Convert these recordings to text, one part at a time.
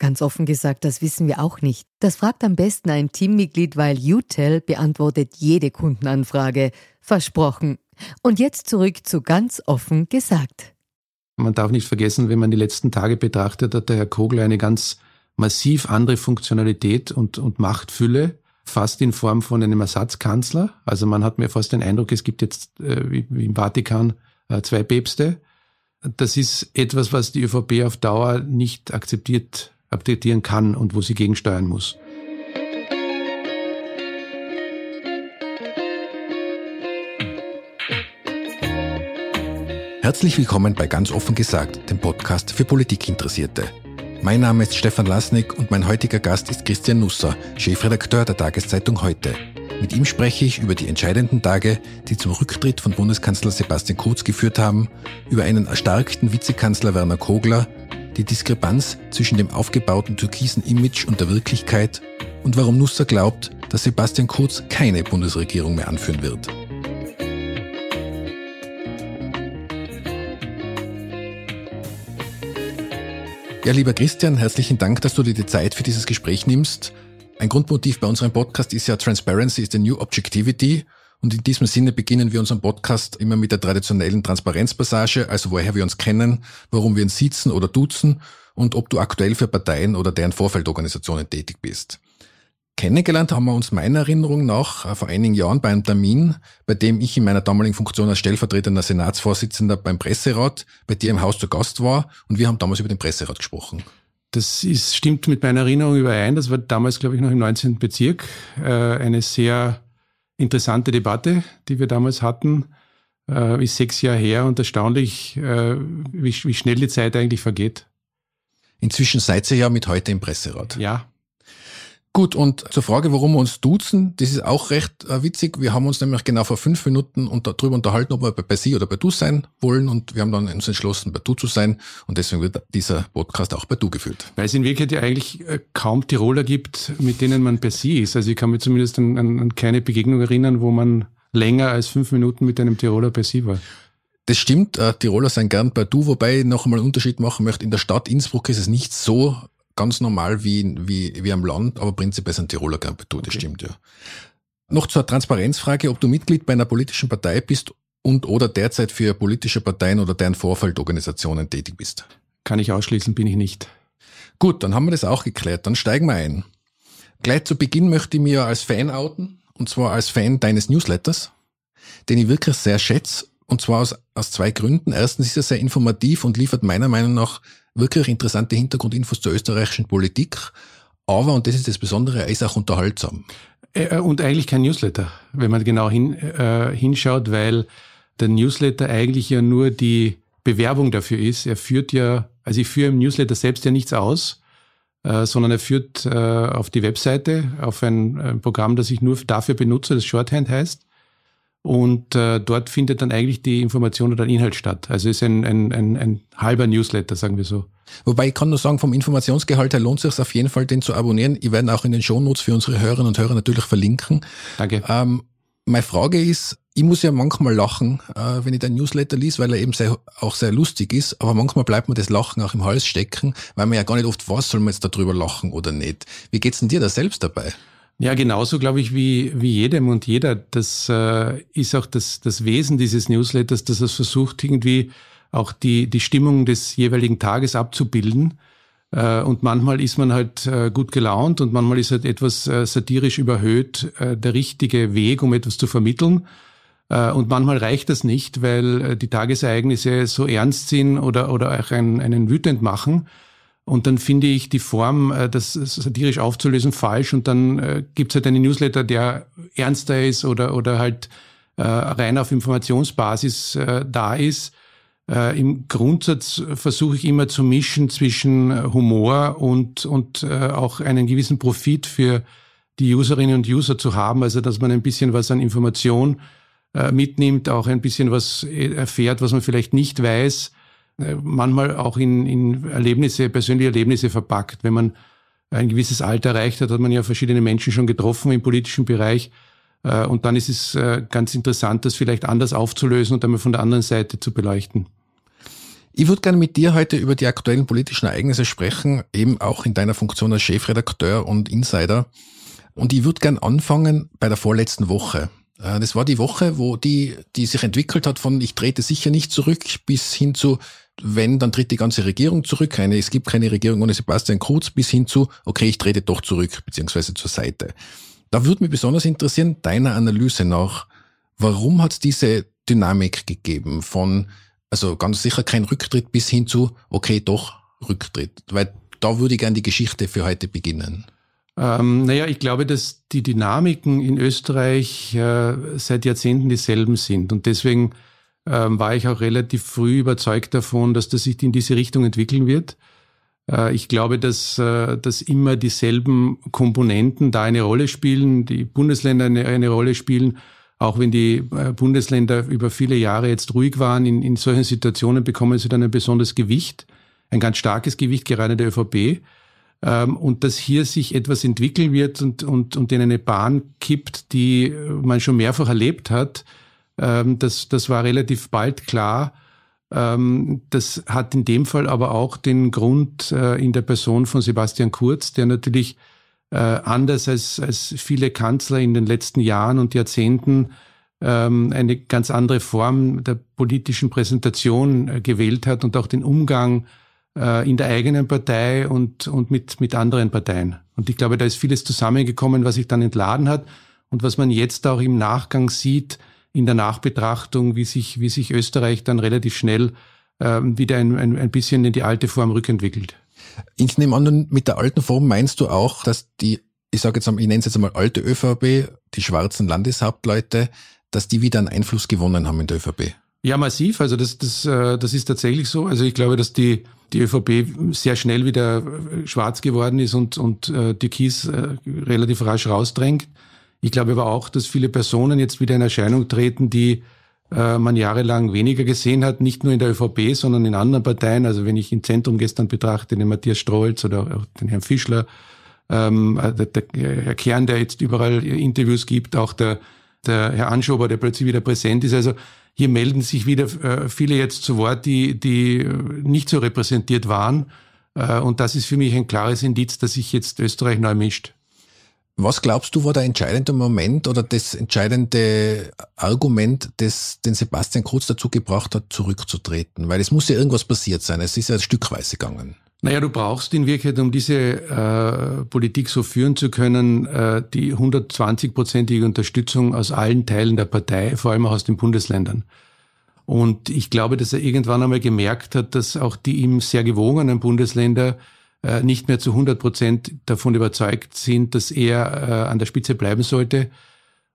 Ganz offen gesagt, das wissen wir auch nicht. Das fragt am besten ein Teammitglied, weil UTEL beantwortet jede Kundenanfrage. Versprochen. Und jetzt zurück zu ganz offen gesagt. Man darf nicht vergessen, wenn man die letzten Tage betrachtet, hat der Herr Kogler eine ganz massiv andere Funktionalität und, und Machtfülle, fast in Form von einem Ersatzkanzler. Also man hat mir fast den Eindruck, es gibt jetzt äh, wie, wie im Vatikan äh, zwei Päpste. Das ist etwas, was die ÖVP auf Dauer nicht akzeptiert akzeptieren kann und wo sie gegensteuern muss. Herzlich willkommen bei Ganz offen gesagt, dem Podcast für Politikinteressierte. Mein Name ist Stefan Lasnik und mein heutiger Gast ist Christian Nusser, Chefredakteur der Tageszeitung Heute. Mit ihm spreche ich über die entscheidenden Tage, die zum Rücktritt von Bundeskanzler Sebastian Kurz geführt haben, über einen erstarkten Vizekanzler Werner Kogler die Diskrepanz zwischen dem aufgebauten türkisen Image und der Wirklichkeit und warum Nusser glaubt, dass Sebastian Kurz keine Bundesregierung mehr anführen wird. Ja, lieber Christian, herzlichen Dank, dass du dir die Zeit für dieses Gespräch nimmst. Ein Grundmotiv bei unserem Podcast ist ja Transparency is the new objectivity. Und in diesem Sinne beginnen wir unseren Podcast immer mit der traditionellen Transparenzpassage, also woher wir uns kennen, warum wir uns sitzen oder duzen und ob du aktuell für Parteien oder deren Vorfeldorganisationen tätig bist. Kennengelernt haben wir uns meiner Erinnerung nach äh, vor einigen Jahren bei einem Termin, bei dem ich in meiner damaligen Funktion als stellvertretender Senatsvorsitzender beim Presserat bei dir im Haus zu Gast war und wir haben damals über den Presserat gesprochen. Das ist, stimmt mit meiner Erinnerung überein. Das war damals, glaube ich, noch im 19. Bezirk. Äh, eine sehr interessante Debatte, die wir damals hatten. Äh, ist sechs Jahre her und erstaunlich, äh, wie, wie schnell die Zeit eigentlich vergeht. Inzwischen seid ihr ja mit heute im Presserat. Ja, Gut, und zur Frage, warum wir uns duzen, das ist auch recht äh, witzig. Wir haben uns nämlich genau vor fünf Minuten unter, darüber unterhalten, ob wir bei, bei Sie oder bei Du sein wollen und wir haben dann uns entschlossen, bei Du zu sein und deswegen wird dieser Podcast auch bei Du geführt. Weil es in Wirklichkeit ja eigentlich äh, kaum Tiroler gibt, mit denen man bei Sie ist. Also ich kann mich zumindest an, an, an keine Begegnung erinnern, wo man länger als fünf Minuten mit einem Tiroler bei Sie war. Das stimmt, äh, Tiroler sind gern bei Du, wobei ich noch einmal einen Unterschied machen möchte. In der Stadt Innsbruck ist es nicht so ganz normal wie, wie, wie am Land, aber prinzipiell sind Tiroler Du, das stimmt, ja. Noch zur Transparenzfrage, ob du Mitglied bei einer politischen Partei bist und oder derzeit für politische Parteien oder deren Vorfeldorganisationen tätig bist. Kann ich ausschließen, bin ich nicht. Gut, dann haben wir das auch geklärt. Dann steigen wir ein. Gleich zu Beginn möchte ich mir als Fan outen, und zwar als Fan deines Newsletters, den ich wirklich sehr schätze, und zwar aus, aus zwei Gründen. Erstens ist er sehr informativ und liefert meiner Meinung nach wirklich interessante Hintergrundinfos zur österreichischen Politik. Aber, und das ist das Besondere, er ist auch unterhaltsam. Äh, und eigentlich kein Newsletter, wenn man genau hin, äh, hinschaut, weil der Newsletter eigentlich ja nur die Bewerbung dafür ist. Er führt ja, also ich führe im Newsletter selbst ja nichts aus, äh, sondern er führt äh, auf die Webseite, auf ein, ein Programm, das ich nur dafür benutze, das Shorthand heißt. Und äh, dort findet dann eigentlich die Information oder der Inhalt statt. Also ist ein, ein, ein, ein halber Newsletter, sagen wir so. Wobei ich kann nur sagen, vom Informationsgehalt her lohnt es sich auf jeden Fall, den zu abonnieren. Ich werde auch in den Shownotes für unsere Hörerinnen und Hörer natürlich verlinken. Danke. Ähm, meine Frage ist, ich muss ja manchmal lachen, äh, wenn ich den Newsletter lese, weil er eben sehr, auch sehr lustig ist, aber manchmal bleibt mir das Lachen auch im Hals stecken, weil man ja gar nicht oft weiß, soll man jetzt darüber lachen oder nicht. Wie geht's denn dir da selbst dabei? Ja, genauso glaube ich wie, wie jedem und jeder. Das äh, ist auch das, das Wesen dieses Newsletters, dass es versucht, irgendwie auch die, die Stimmung des jeweiligen Tages abzubilden. Äh, und manchmal ist man halt äh, gut gelaunt und manchmal ist halt etwas äh, satirisch überhöht äh, der richtige Weg, um etwas zu vermitteln. Äh, und manchmal reicht das nicht, weil äh, die Tagesereignisse so ernst sind oder, oder auch einen, einen wütend machen Und dann finde ich die Form, äh, das satirisch aufzulösen, falsch. Und dann äh, gibt es halt einen Newsletter, der ernster ist oder, oder halt äh, rein auf Informationsbasis da ist. Im Grundsatz versuche ich immer zu mischen zwischen Humor und, und auch einen gewissen Profit für die Userinnen und User zu haben. Also dass man ein bisschen was an Information mitnimmt, auch ein bisschen was erfährt, was man vielleicht nicht weiß manchmal auch in, in Erlebnisse, persönliche Erlebnisse verpackt. Wenn man ein gewisses Alter erreicht hat, hat man ja verschiedene Menschen schon getroffen im politischen Bereich. Äh, und dann ist es äh, ganz interessant, das vielleicht anders aufzulösen und einmal von der anderen Seite zu beleuchten. Ich würde gerne mit dir heute über die aktuellen politischen Ereignisse sprechen, eben auch in deiner Funktion als Chefredakteur und Insider. Und ich würde gerne anfangen bei der vorletzten Woche. Das war die Woche, wo die, die sich entwickelt hat von ich trete sicher nicht zurück bis hin zu wenn, dann tritt die ganze Regierung zurück. Keine, es gibt keine Regierung ohne Sebastian Kurz bis hin zu, okay, ich trete doch zurück, beziehungsweise zur Seite. Da würde mich besonders interessieren, deiner Analyse nach, warum hat es diese Dynamik gegeben von, also ganz sicher kein Rücktritt bis hin zu, okay, doch Rücktritt. Weil da würde ich gerne die Geschichte für heute beginnen. Ähm, naja, ich glaube, dass die Dynamiken in Österreich äh, seit Jahrzehnten dieselben sind. Und deswegen ähm, war ich auch relativ früh überzeugt davon, dass das sich in diese Richtung entwickeln wird. Äh, ich glaube, dass, äh, dass immer dieselben Komponenten da eine Rolle spielen, die Bundesländer eine, eine Rolle spielen. Auch wenn die äh, Bundesländer über viele Jahre jetzt ruhig waren, in, in solchen Situationen bekommen sie dann ein besonderes Gewicht, ein ganz starkes Gewicht, gerade der ÖVP. Ähm, und dass hier sich etwas entwickeln wird und, und, und in eine Bahn kippt, die man schon mehrfach erlebt hat, ähm, das, das war relativ bald klar. Ähm, das hat in dem Fall aber auch den Grund äh, in der Person von Sebastian Kurz, der natürlich äh, anders als, als viele Kanzler in den letzten Jahren und Jahrzehnten ähm, eine ganz andere Form der politischen Präsentation äh, gewählt hat und auch den Umgang in der eigenen Partei und, und mit, mit anderen Parteien. Und ich glaube, da ist vieles zusammengekommen, was sich dann entladen hat und was man jetzt auch im Nachgang sieht, in der Nachbetrachtung, wie sich, wie sich Österreich dann relativ schnell ähm, wieder ein, ein, ein bisschen in die alte Form rückentwickelt. Ich nehme an, mit der alten Form meinst du auch, dass die, ich sage jetzt einmal, ich nenne es jetzt einmal alte ÖVP, die schwarzen Landeshauptleute, dass die wieder einen Einfluss gewonnen haben in der ÖVP? Ja, massiv. Also das, das, äh, das ist tatsächlich so. Also ich glaube, dass die, die ÖVP sehr schnell wieder äh, schwarz geworden ist und, und äh, die Kies relativ rasch rausdrängt. Ich glaube aber auch, dass viele Personen jetzt wieder in Erscheinung treten, die man jahrelang weniger gesehen hat, nicht nur in der ÖVP, sondern in anderen Parteien. Also wenn ich im Zentrum gestern betrachte, den Matthias Strolz oder auch den Herrn Fischler, ähm, äh, der, der Herr Kern, der jetzt überall Interviews gibt, auch der, der Herr Anschober, der plötzlich wieder präsent ist. Also hier melden sich wieder äh, viele jetzt zu Wort, die, die nicht so repräsentiert waren. Äh, und das ist für mich ein klares Indiz, dass sich jetzt Österreich neu mischt. Was glaubst du, war der entscheidende Moment oder das entscheidende Argument, das den Sebastian Kurz dazu gebracht hat, zurückzutreten? Weil es muss ja irgendwas passiert sein. Es ist ja stückweise gegangen. Naja, du brauchst in Wirklichkeit, um diese äh, Politik so führen zu können, äh, die 120-prozentige Unterstützung aus allen Teilen der Partei, vor allem auch aus den Bundesländern. Und ich glaube, dass er irgendwann einmal gemerkt hat, dass auch die ihm sehr gewogenen Bundesländer äh, nicht mehr zu 100 Prozent davon überzeugt sind, dass er äh, an der Spitze bleiben sollte.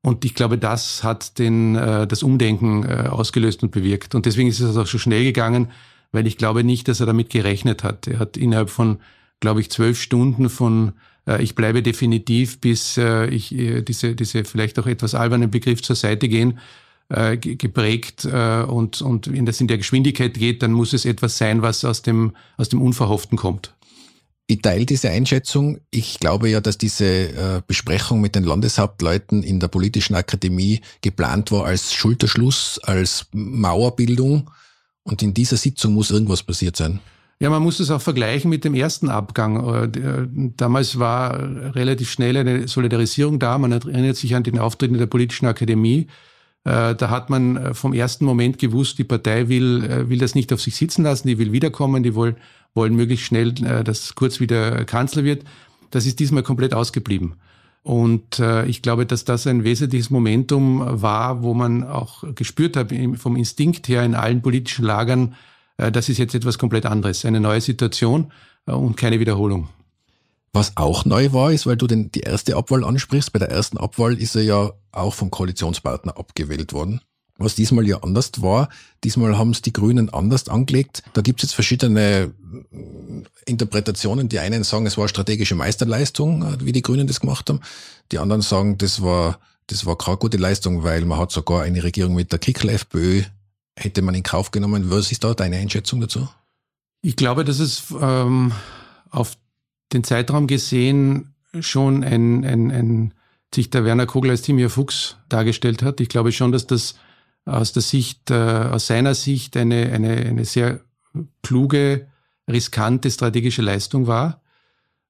Und ich glaube, das hat den, äh, das Umdenken ausgelöst und bewirkt. Und deswegen ist es auch so schnell gegangen, weil ich glaube nicht, dass er damit gerechnet hat. Er hat innerhalb von, glaube ich, zwölf Stunden von ich bleibe definitiv, bis ich diese, diese vielleicht auch etwas albernen Begriff zur Seite gehen, geprägt und, und wenn das in der Geschwindigkeit geht, dann muss es etwas sein, was aus dem, aus dem Unverhofften kommt. Ich teile diese Einschätzung. Ich glaube ja, dass diese äh, Besprechung mit den Landeshauptleuten in der politischen Akademie geplant war als Schulterschluss, als Mauerbildung. Und in dieser Sitzung muss irgendwas passiert sein. Ja, man muss das auch vergleichen mit dem ersten Abgang. Äh, damals war relativ schnell eine Solidarisierung da. Man erinnert sich an den Auftritt in der politischen Akademie. Äh, da hat man vom ersten Moment gewusst, die Partei will, will das nicht auf sich sitzen lassen, die will wiederkommen, die wollen wollen möglichst schnell, äh, dass Kurz wieder Kanzler wird. Das ist diesmal komplett ausgeblieben. Und äh, ich glaube, dass das ein wesentliches Momentum war, wo man auch gespürt hat, vom Instinkt her in allen politischen Lagern, äh, das ist jetzt etwas komplett anderes, eine neue Situation. und keine Wiederholung. Was auch neu war, ist, weil du den, die erste Abwahl ansprichst, bei der ersten Abwahl ist er ja auch vom Koalitionspartner abgewählt worden. Was diesmal ja anders war, diesmal haben es die Grünen anders angelegt. Da gibt es jetzt verschiedene Interpretationen. Die einen sagen, es war strategische Meisterleistung, wie die Grünen das gemacht haben. Die anderen sagen, das war, das war keine gute Leistung, weil man hat sogar eine Regierung mit der Kickel-FPÖ hätte man in Kauf genommen. Was ist da deine Einschätzung dazu? Ich glaube, dass es ähm, auf den Zeitraum gesehen schon ein, ein, ein sich der Werner Kogler als Timir Fuchs dargestellt hat. Ich glaube schon, dass das aus der Sicht, äh, aus seiner Sicht eine, eine, eine sehr kluge, riskante strategische Leistung war.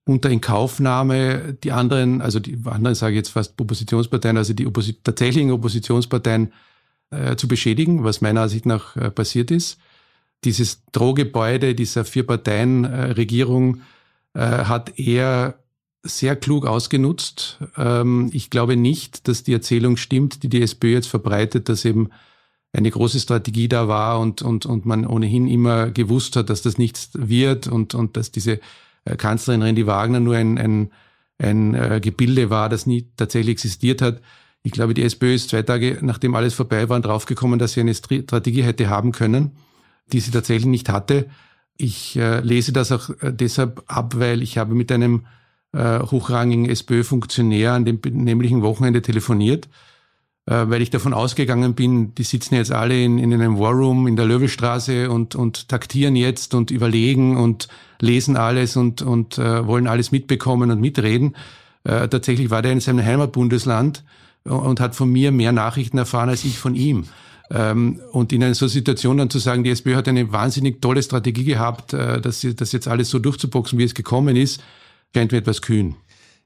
Unter Inkaufnahme die anderen, also die anderen sage ich jetzt fast Oppositionsparteien, also die Opposi tatsächlichen Oppositionsparteien äh, zu beschädigen, was meiner Ansicht nach äh, passiert ist. Dieses Drohgebäude dieser Vier-Parteien-Regierung äh, hat er sehr klug ausgenutzt. Ähm, ich glaube nicht, dass die Erzählung stimmt, die die SPÖ jetzt verbreitet, dass eben eine große Strategie da war und, und, und man ohnehin immer gewusst hat, dass das nichts wird und, und dass diese äh, Kanzlerin Randy Wagner nur ein, ein, ein äh, Gebilde war, das nie tatsächlich existiert hat. Ich glaube, die SPÖ ist zwei Tage, nachdem alles vorbei war, draufgekommen, dass sie eine Strategie hätte haben können, die sie tatsächlich nicht hatte. Ich äh, lese das auch deshalb ab, weil ich habe mit einem äh, hochrangigen SPÖ-Funktionär an dem nämlichen Wochenende telefoniert, äh, weil ich davon ausgegangen bin, die sitzen jetzt alle in, in einem Warroom in der Löwestraße und, und taktieren jetzt und überlegen und lesen alles und, und äh, wollen alles mitbekommen und mitreden. Äh, tatsächlich war der in seinem Heimatbundesland und hat von mir mehr Nachrichten erfahren als ich von ihm. Ähm, und in einer so Situation dann zu sagen, die SPÖ hat eine wahnsinnig tolle Strategie gehabt, äh, dass sie das jetzt alles so durchzuboxen, wie es gekommen ist, scheint mir etwas kühn.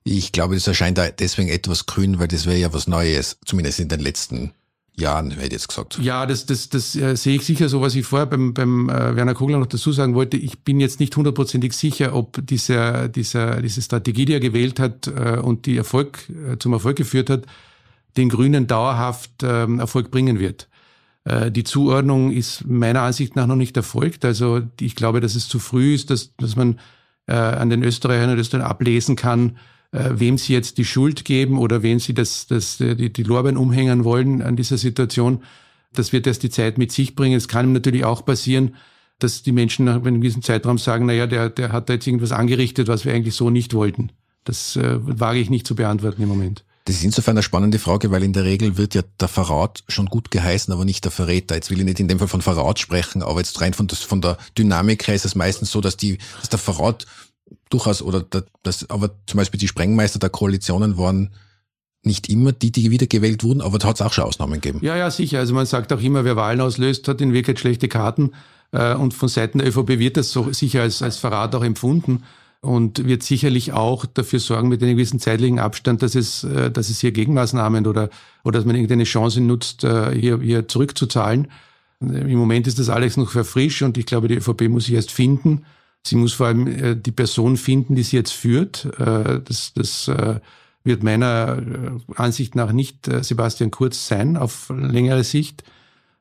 Ich glaube, das erscheint deswegen etwas grün, weil das wäre ja was Neues, zumindest in den letzten Jahren, hätte ich jetzt gesagt. Ja, das, das, das äh, sehe ich sicher so, was ich vorher beim, beim äh, Werner Kogler noch dazu sagen wollte. Ich bin jetzt nicht hundertprozentig sicher, ob dieser, dieser, diese Strategie, die er gewählt hat äh, und die Erfolg, äh, zum Erfolg geführt hat, den Grünen dauerhaft ähm, Erfolg bringen wird. Äh, die Zuordnung ist meiner Ansicht nach noch nicht erfolgt. Also ich glaube, dass es zu früh ist, dass, dass man äh, an den Österreichern und Österreichern ablesen kann, äh, wem sie jetzt die Schuld geben oder wem sie das, das, die, die Lorbeeren umhängen wollen an dieser Situation. Das wird erst die Zeit mit sich bringen. Es kann natürlich auch passieren, dass die Menschen nach einem gewissen Zeitraum sagen, naja, der, der hat da jetzt irgendwas angerichtet, was wir eigentlich so nicht wollten. Das äh, wage ich nicht zu beantworten im Moment. Das ist insofern eine spannende Frage, weil in der Regel wird ja der Verrat schon gut geheißen, aber nicht der Verräter. Jetzt will ich nicht in dem Fall von Verrat sprechen, aber jetzt rein von, das, von der Dynamik her ist es meistens so, dass die, dass der Verrat durchaus oder das, aber zum Beispiel die Sprengmeister der Koalitionen waren nicht immer die, die wiedergewählt wurden, aber da hat es auch schon Ausnahmen gegeben. Ja, ja, sicher. Also man sagt auch immer, wer Wahlen auslöst, hat in Wirklichkeit schlechte Karten. Äh, und von Seiten der ÖVP wird das so sicher als, als Verrat auch empfunden und wird sicherlich auch dafür sorgen, mit einem gewissen zeitlichen Abstand, dass es, äh, dass es hier Gegenmaßnahmen oder, oder dass man irgendeine Chance nutzt, äh, hier, hier zurückzuzahlen. Im Moment ist das alles noch sehr frisch und ich glaube, die ÖVP muss sich erst finden. Sie muss vor allem äh, die Person finden, die sie jetzt führt. Das, das wird meiner Ansicht nach nicht Sebastian Kurz sein auf längere Sicht.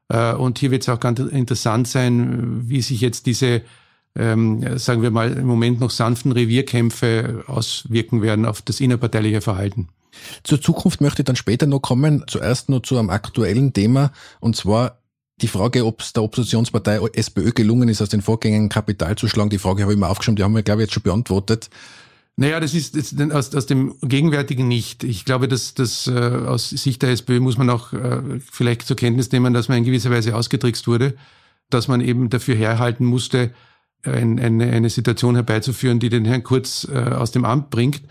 Und hier wird es auch ganz interessant sein, wie sich jetzt diese ähm, sagen wir mal, im Moment noch sanften Revierkämpfe auswirken werden auf das innerparteiliche Verhalten. Zur Zukunft möchte ich dann später noch kommen. Zuerst noch zu einem aktuellen Thema, und zwar die Frage, ob es der Oppositionspartei SPÖ gelungen ist, aus den Vorgängen Kapital zu schlagen. Die Frage habe ich mir aufgeschrieben, die haben wir, glaube ich, jetzt schon beantwortet. Naja, das ist, das ist aus, aus dem Gegenwärtigen nicht. Ich glaube, dass, dass äh, aus Sicht der SPÖ muss man auch äh, vielleicht zur Kenntnis nehmen, dass man in gewisser Weise ausgetrickst wurde, dass man eben dafür herhalten musste, ein, eine, eine Situation herbeizuführen, die den Herrn Kurz äh, aus dem Amt bringt.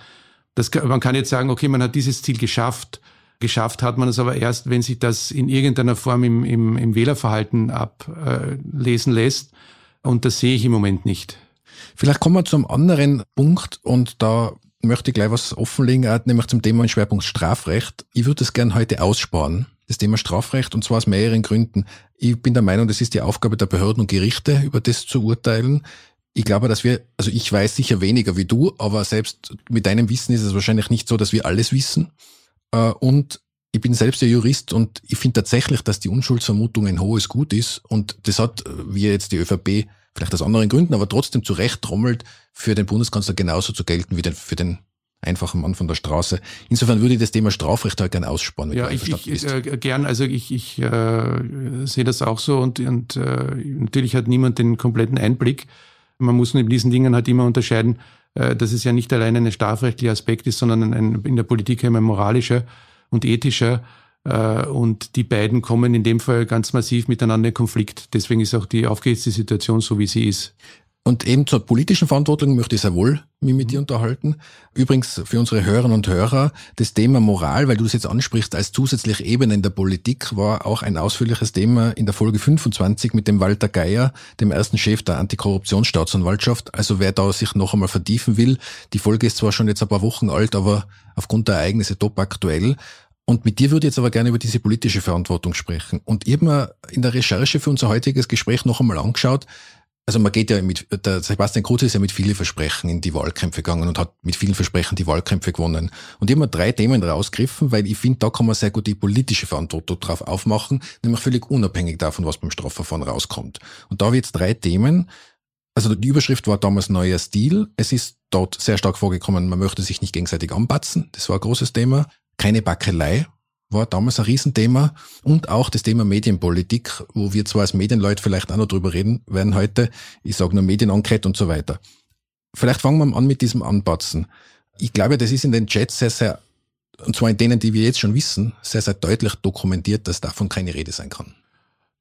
Das, man kann jetzt sagen, okay, man hat dieses Ziel geschafft. Geschafft hat man es aber erst, wenn sich das in irgendeiner Form im, im, im Wählerverhalten ablesen lässt. Und das sehe ich im Moment nicht. Vielleicht kommen wir zum anderen Punkt und da möchte ich gleich was offenlegen, nämlich zum Thema Schwerpunkt Strafrecht. Ich würde es gern heute aussparen das Thema Strafrecht und zwar aus mehreren Gründen. Ich bin der Meinung, das ist die Aufgabe der Behörden und Gerichte, über das zu urteilen. Ich glaube, dass wir, also ich weiß sicher weniger wie du, aber selbst mit deinem Wissen ist es wahrscheinlich nicht so, dass wir alles wissen. Äh, und ich bin selbst der Jurist und ich finde tatsächlich, dass die Unschuldsvermutung ein hohes Gut ist und das hat, wie jetzt die ÖVP vielleicht aus anderen Gründen, aber trotzdem zurecht trommelt, für den Bundeskanzler genauso zu gelten wie den, für den einfachen Mann von der Straße. Insofern würde ich das Thema Strafrecht halt gerne aussparen. Ja, ich, ich äh, gern, also ich, ich äh, sehe das auch so und, und äh, natürlich hat niemand den kompletten Einblick. Man muss in diesen Dingen halt immer unterscheiden, äh, dass es ja nicht allein ein strafrechtlicher Aspekt ist, sondern ein, in der Politik immer moralischer und ethischer. Äh, und die beiden kommen in dem Fall ganz massiv miteinander in Konflikt. Deswegen ist auch die aufgeheizte Situation so, wie sie ist. Und eben zur politischen Verantwortung möchte ich sehr wohl mich mit dir unterhalten. Übrigens für unsere Hörerinnen und Hörer, das Thema Moral, weil du es jetzt ansprichst, als zusätzliche Ebene in der Politik, war auch ein ausführliches Thema in der Folge 25 mit dem Walter Geier, dem ersten Chef der Antikorruptionsstaatsanwaltschaft. Also wer da sich noch einmal vertiefen will, die Folge ist zwar schon jetzt ein paar Wochen alt, aber aufgrund der Ereignisse top aktuell. Und mit dir würde ich jetzt aber gerne über diese politische Verantwortung sprechen. Und ich habe mir in der Recherche für unser heutiges Gespräch noch einmal angeschaut, also man geht ja mit, der Sebastian Kurz ist ja mit vielen Versprechen in die Wahlkämpfe gegangen und hat mit vielen Versprechen die Wahlkämpfe gewonnen. Und ich habe mir drei Themen rausgegriffen, weil ich finde, da kann man sehr gut die politische Verantwortung drauf aufmachen, nämlich völlig unabhängig davon, was beim Strafverfahren rauskommt. Und da habe ich jetzt drei Themen. Also die Überschrift war damals neuer Stil. Es ist dort sehr stark vorgekommen, man möchte sich nicht gegenseitig anbatzen. Das war ein großes Thema. Keine Backelei war damals ein Riesenthema und auch das Thema Medienpolitik, wo wir zwar als Medienleute vielleicht auch noch drüber reden werden heute. Ich sage nur Medienenquete und so weiter. Vielleicht fangen wir an mit diesem Anpatzen. Ich glaube, das ist in den Chats sehr, sehr, und zwar in denen, die wir jetzt schon wissen, sehr, sehr deutlich dokumentiert, dass davon keine Rede sein kann.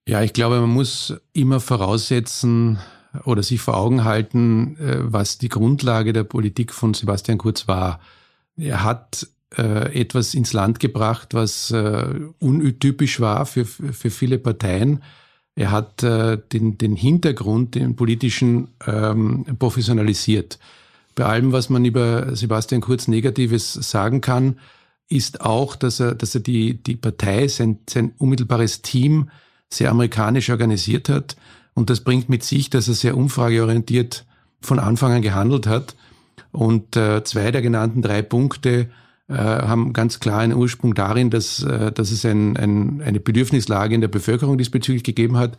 Ja, ich glaube, man muss immer voraussetzen oder sich vor Augen halten, äh, was die Grundlage der Politik von Sebastian Kurz war. Er hat äh, etwas ins Land gebracht, was äh, untypisch war für, für viele Parteien. Er hat äh, den, den Hintergrund, den politischen, ähm, professionalisiert. Bei allem, was man über Sebastian Kurz Negatives sagen kann, ist auch, dass er, dass er die, die Partei, sein, sein unmittelbares Team sehr amerikanisch organisiert hat. Und das bringt mit sich, dass er sehr umfrageorientiert von Anfang an gehandelt hat. Und äh, zwei der genannten drei Punkte haben ganz klar einen Ursprung darin, dass, äh, dass es ein, ein, eine Bedürfnislage in der Bevölkerung diesbezüglich gegeben hat.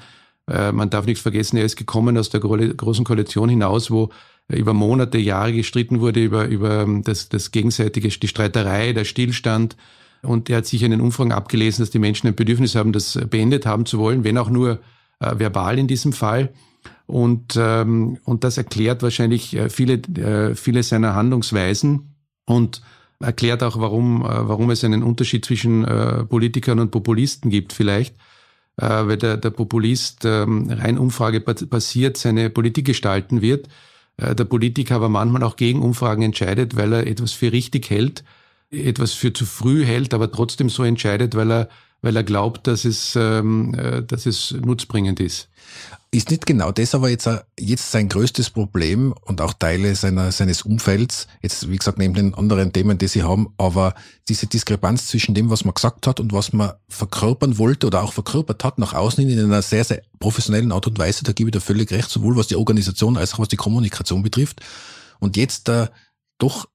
Äh, man darf nicht vergessen, er ist gekommen aus der großen Koalition hinaus, wo über Monate, Jahre gestritten wurde über, über das, das gegenseitige, die Streiterei, der Stillstand. Und er hat sich in den Umfragen abgelesen, dass die Menschen ein Bedürfnis haben, das beendet haben zu wollen, wenn auch nur äh, verbal in diesem Fall. Und, ähm, und das erklärt wahrscheinlich viele, äh, viele seiner Handlungsweisen. Und erklärt auch, warum, äh, warum es einen Unterschied zwischen äh, Politikern und Populisten gibt vielleicht. Äh, weil der, der Populist ähm, rein Umfrage basiert seine Politik gestalten wird. Der Politiker aber manchmal auch gegen Umfragen entscheidet, weil er etwas für richtig hält, etwas für zu früh hält, aber trotzdem so entscheidet, weil er, weil er glaubt, dass es, ähm, dass es nutzbringend ist. Ist nicht genau das aber jetzt, jetzt sein größtes Problem und auch Teile seiner, seines Umfelds, jetzt wie gesagt neben den anderen Themen, die sie haben, aber diese Diskrepanz zwischen dem, was man gesagt hat und was man verkörpern wollte oder auch verkörpert hat nach außen in einer sehr, sehr professionellen Art und Weise, da gebe ich da völlig recht, sowohl was die Organisation als auch was die Kommunikation betrifft. Und jetzt da doch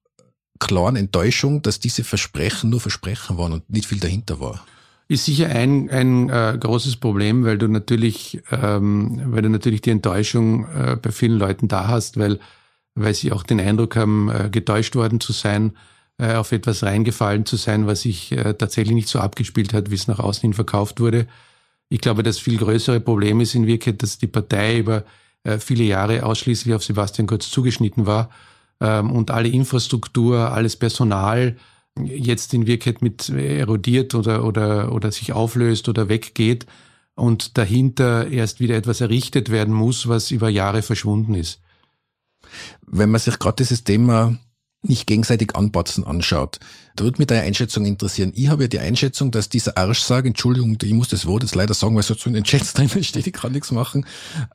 klaren Enttäuschung, dass diese Versprechen nur Versprechen waren und nicht viel dahinter war ist sicher ein, ein äh, großes Problem, weil du natürlich, ähm, weil du natürlich die Enttäuschung äh, bei vielen Leuten da hast, weil, weil sie auch den Eindruck haben, äh, getäuscht worden zu sein, äh, auf etwas reingefallen zu sein, was sich äh, tatsächlich nicht so abgespielt hat, wie es nach außen hin verkauft wurde. Ich glaube, das viel größere Problem ist in Wirklichkeit, dass die Partei über äh, viele Jahre ausschließlich auf Sebastian Kurz zugeschnitten war ähm, und alle Infrastruktur, alles Personal, jetzt in Wirklichkeit mit erodiert oder, oder, oder sich auflöst oder weggeht und dahinter erst wieder etwas errichtet werden muss, was über Jahre verschwunden ist. Wenn man sich gerade dieses Thema nicht gegenseitig anpatzen anschaut. Da würde mich deine Einschätzung interessieren. Ich habe ja die Einschätzung, dass dieser Arschsag, Entschuldigung, ich muss das Wort jetzt leider sagen, weil es so in den Chats drin steht, ich kann nichts machen,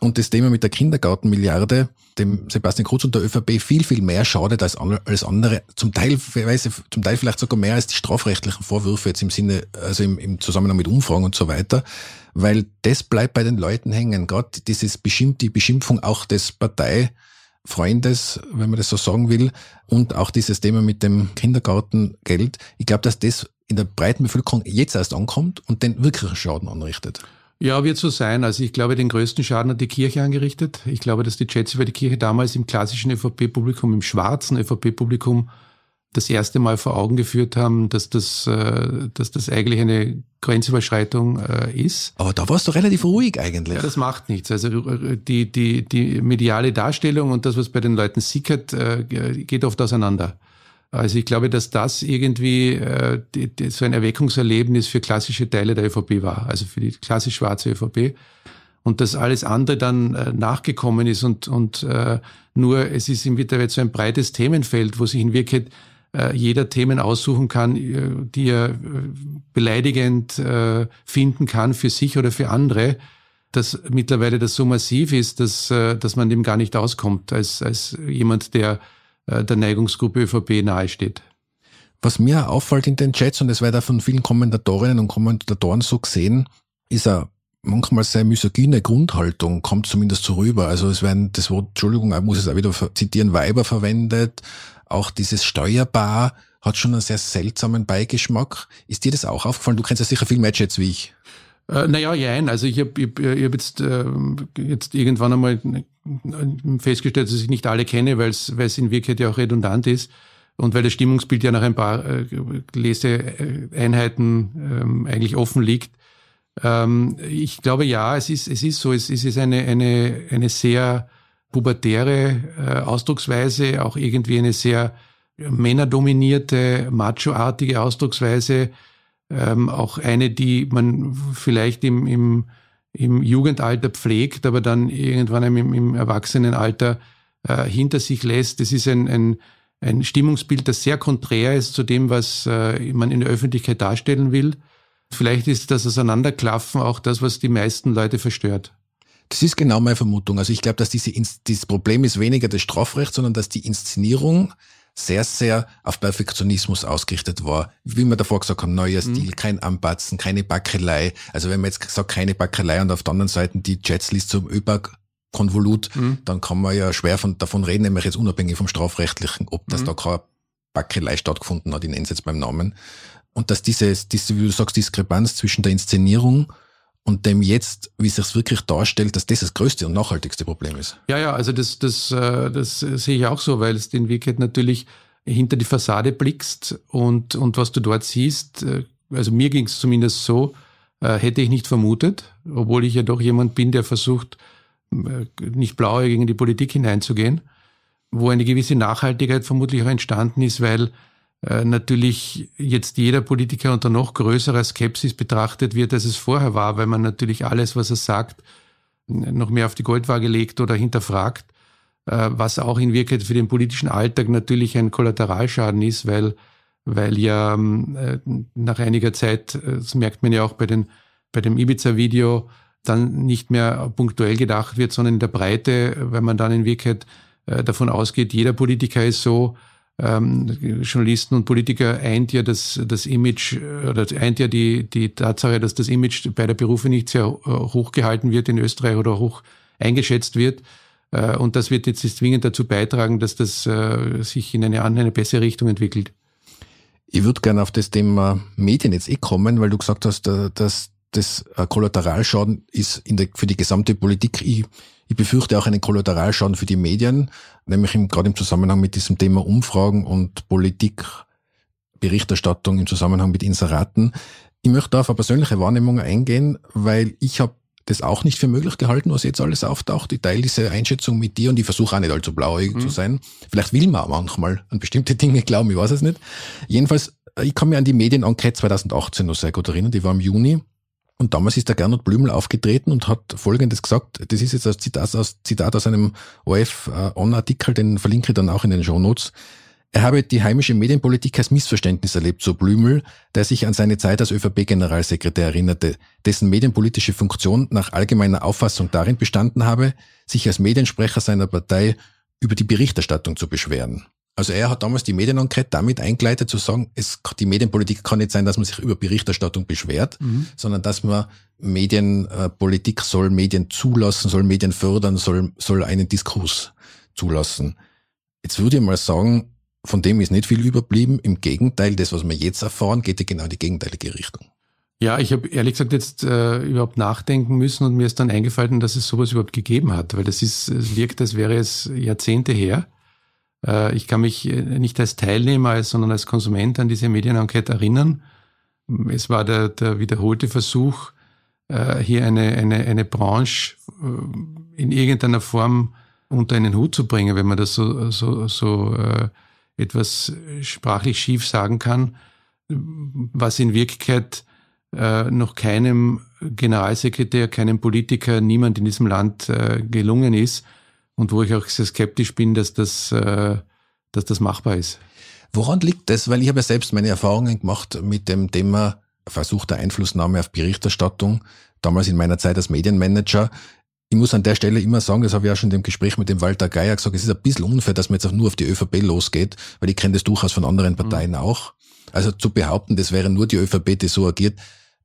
und das Thema mit der Kindergartenmilliarde dem Sebastian Kurz und der ÖVP viel, viel mehr schadet als, als andere, zum Teil, zum Teil vielleicht sogar mehr als die strafrechtlichen Vorwürfe jetzt im Sinne, also im, im Zusammenhang mit Umfragen und so weiter, weil das bleibt bei den Leuten hängen. Gerade dieses Beschimpf, die Beschimpfung auch des Partei, Freundes, wenn man das so sagen will, und auch dieses Thema mit dem Kindergartengeld. Ich glaube, dass das in der breiten Bevölkerung jetzt erst ankommt und den wirklichen Schaden anrichtet. Ja, wird so sein. Also ich glaube, den größten Schaden hat die Kirche angerichtet. Ich glaube, dass die Chats über die Kirche damals im klassischen ÖVP-Publikum, im schwarzen ÖVP-Publikum das erste Mal vor Augen geführt haben, dass das, äh, dass das eigentlich eine Grenzüberschreitung äh, ist. Aber da warst du relativ ruhig eigentlich. Ja, das macht nichts. Also äh, die, die, die mediale Darstellung und das, was bei den Leuten sickert, äh, geht oft auseinander. Also ich glaube, dass das irgendwie äh, die, die, so ein Erweckungserlebnis für klassische Teile der ÖVP war, also für die klassisch schwarze ÖVP. Und dass alles andere dann äh, nachgekommen ist und, und äh, nur es ist im Winter so ein breites Themenfeld, wo sich in Wirklichkeit jeder Themen aussuchen kann, äh, die er äh, beleidigend äh, finden kann für sich oder für andere, dass mittlerweile das so massiv ist, dass, äh, dass man dem gar nicht auskommt als, als jemand, der äh, der Neigungsgruppe ÖVP nahesteht. Was mir auffällt in den Chats, und es wird auch von vielen Kommentatorinnen und Kommentatoren so gesehen, ist eine manchmal sehr misogyne Grundhaltung, kommt zumindest so rüber. Also es werden das Wort, Entschuldigung, ich muss es auch wieder zitieren, Weiber verwendet. Auch dieses Steuerbar hat schon einen sehr seltsamen Beigeschmack. Ist dir das auch aufgefallen? Du kennst ja sicher viel mehr Chats wie ich. Äh, naja, jein. Also ich habe ich, ich hab jetzt, äh, jetzt irgendwann einmal festgestellt, dass ich nicht alle kenne, weil es in Wirklichkeit ja auch redundant ist und weil das Stimmungsbild ja nach ein paar äh, Leseeinheiten ähm, eigentlich offen liegt. Ähm, ich glaube ja, es ist, es ist so, es, ist eine, eine, eine sehr pubertäre äh, Ausdrucksweise, auch irgendwie eine sehr männerdominierte, machoartige Ausdrucksweise, ähm, auch eine, die man vielleicht im, im, im Jugendalter pflegt, aber dann irgendwann im, im Erwachsenenalter äh, hinter sich lässt. Das ist ein, ein, ein Stimmungsbild, das sehr konträr ist zu dem, was äh, man in der Öffentlichkeit darstellen will. Vielleicht ist das Auseinanderklaffen auch das, was die meisten Leute verstört. Das ist genau meine Vermutung. Also ich glaube, dass diese, dieses Problem ist weniger das Strafrecht, sondern dass die Inszenierung sehr, sehr auf Perfektionismus ausgerichtet war. Wie wir davor gesagt haben, neuer mhm. Stil, kein Anpatzen, keine Backelei. Also wenn man jetzt sagt, keine Backelei und auf der anderen Seite die Jetslist zum ÖBAG Konvolut, mhm. dann kann man ja schwer von, davon reden, nämlich jetzt unabhängig vom Strafrechtlichen, ob das mhm. da keine Backelei stattgefunden hat, ich nenne es jetzt beim Namen. Und dass diese, diese, wie du sagst, Diskrepanz zwischen der Inszenierung und dem jetzt, wie sich es wirklich darstellt, dass das das größte und nachhaltigste Problem ist. Ja, ja, also das, das, äh, das sehe ich auch so, weil es in Wirklichkeit natürlich hinter die Fassade blickst und, und was du dort siehst, äh, also mir ging es zumindest so, äh, hätte ich nicht vermutet, obwohl ich ja doch jemand bin, der versucht, nicht blauer gegen die Politik hineinzugehen, wo eine gewisse Nachhaltigkeit vermutlich auch entstanden ist, weil natürlich jetzt jeder Politiker unter noch größerer Skepsis betrachtet wird, als es vorher war, weil man natürlich alles, was er sagt, noch mehr auf die Goldwaage legt oder hinterfragt, äh, was auch in Wirklichkeit für den politischen Alltag natürlich ein Kollateralschaden ist, weil, weil ja ähm, äh, nach einiger Zeit, das merkt man ja auch bei, den, bei dem Ibiza-Video, dann nicht mehr punktuell gedacht wird, sondern in der Breite, weil man dann in Wirklichkeit davon ausgeht, jeder Politiker ist so, ähm, Journalisten und Politiker eint ja das, das Image oder eint ja die, die Tatsache, dass das Image beider Berufe nicht sehr äh, hoch gehalten wird in Österreich oder hoch eingeschätzt wird. Äh, und das wird jetzt zwingend dazu beitragen, dass das äh, sich in eine, eine bessere Richtung entwickelt. Ich würde gerne auf das Thema Medien jetzt eh kommen, weil du gesagt hast, dass das Kollateralschaden ist in der, für die gesamte Politik. Ich ich befürchte auch einen Kollateralschaden für die Medien, nämlich im, gerade im Zusammenhang mit diesem Thema Umfragen und Politikberichterstattung im Zusammenhang mit Inseraten. Ich möchte auf eine persönliche Wahrnehmung eingehen, weil ich habe das auch nicht für möglich gehalten, was jetzt alles auftaucht. Ich teile diese Einschätzung mit dir und ich versuche auch nicht allzu blauäugig mhm. zu sein. Vielleicht will man manchmal an bestimmte Dinge glauben, ich weiß es nicht. Jedenfalls, ich kann mir an die Medien-Enquete 2018 noch sehr gut erinnern, die war im Juni. Und damals ist der Gernot Blümel aufgetreten und hat Folgendes gesagt. Das ist jetzt ein Zitat aus, Zitat aus einem OF-On-Artikel, den verlinke ich dann auch in den Show Notes. Er habe die heimische Medienpolitik als Missverständnis erlebt, so Blümel, der sich an seine Zeit als ÖVP-Generalsekretär erinnerte, dessen medienpolitische Funktion nach allgemeiner Auffassung darin bestanden habe, sich als Mediensprecher seiner Partei über die Berichterstattung zu beschweren. Also er hat damals die Medienenquete damit eingeleitet zu sagen, es, die Medienpolitik kann nicht sein, dass man sich über Berichterstattung beschwert, mhm. sondern dass man Medienpolitik soll Medien zulassen, soll Medien fördern, soll, soll einen Diskurs zulassen. Jetzt würde ich mal sagen, von dem ist nicht viel überblieben. Im Gegenteil, das, was wir jetzt erfahren, geht ja genau in die gegenteilige Richtung. Ja, ich habe ehrlich gesagt jetzt äh, überhaupt nachdenken müssen und mir ist dann eingefallen, dass es sowas überhaupt gegeben hat, weil das ist, es wirkt, als wäre es Jahrzehnte her. Äh, ich kann mich äh, nicht als Teilnehmer, sondern als Konsument an diese Medienenquete erinnern. Es war der, der wiederholte Versuch, äh, hier eine, eine, eine Branche in irgendeiner Form unter einen Hut zu bringen, wenn man das so, so, so etwas sprachlich schief sagen kann, was in Wirklichkeit noch keinem Generalsekretär, keinem Politiker, niemand in diesem Land gelungen ist und wo ich auch sehr skeptisch bin, dass das, äh, dass das machbar ist. Woran liegt das? Weil ich habe ja selbst meine Erfahrungen gemacht mit dem Thema versuchter Einflussnahme auf Berichterstattung, damals in meiner Zeit als Medienmanager. Ich muss an der Stelle immer sagen, das habe ich auch schon in dem Gespräch mit dem Walter Geier gesagt, es ist ein bisschen unfair, dass man jetzt auch nur auf die ÖVP losgeht, weil ich kenne das durchaus von anderen Parteien mhm. auch. Also zu behaupten, das wäre nur die ÖVP, die so agiert,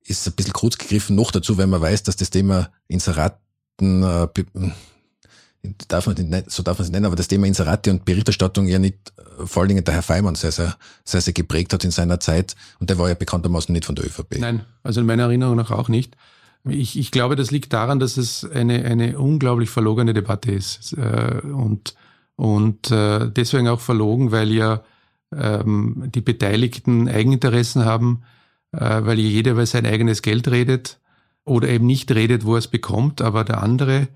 ist ein bisschen kurz gegriffen. Noch dazu, wenn man weiß, dass das Thema Inseraten, äh, darf man nicht, so darf man es nennen, aber das Thema Inserate und Berichterstattung ja nicht, äh, vor allen Dingen der Herr Feimann sehr, sehr, sehr, sehr geprägt hat in seiner Zeit. Und der war ja bekanntermaßen nicht von der ÖVP. Nein, also in meiner Erinnerung nach auch nicht. Ich, ich glaube, das liegt daran, dass es eine, eine unglaublich verlogene Debatte ist. Äh, und, und äh, deswegen auch verlogen, weil ja ähm, die Beteiligten Eigeninteressen haben, weil jeder über sein eigenes Geld redet oder eben nicht redet, wo er es bekommt, aber der andere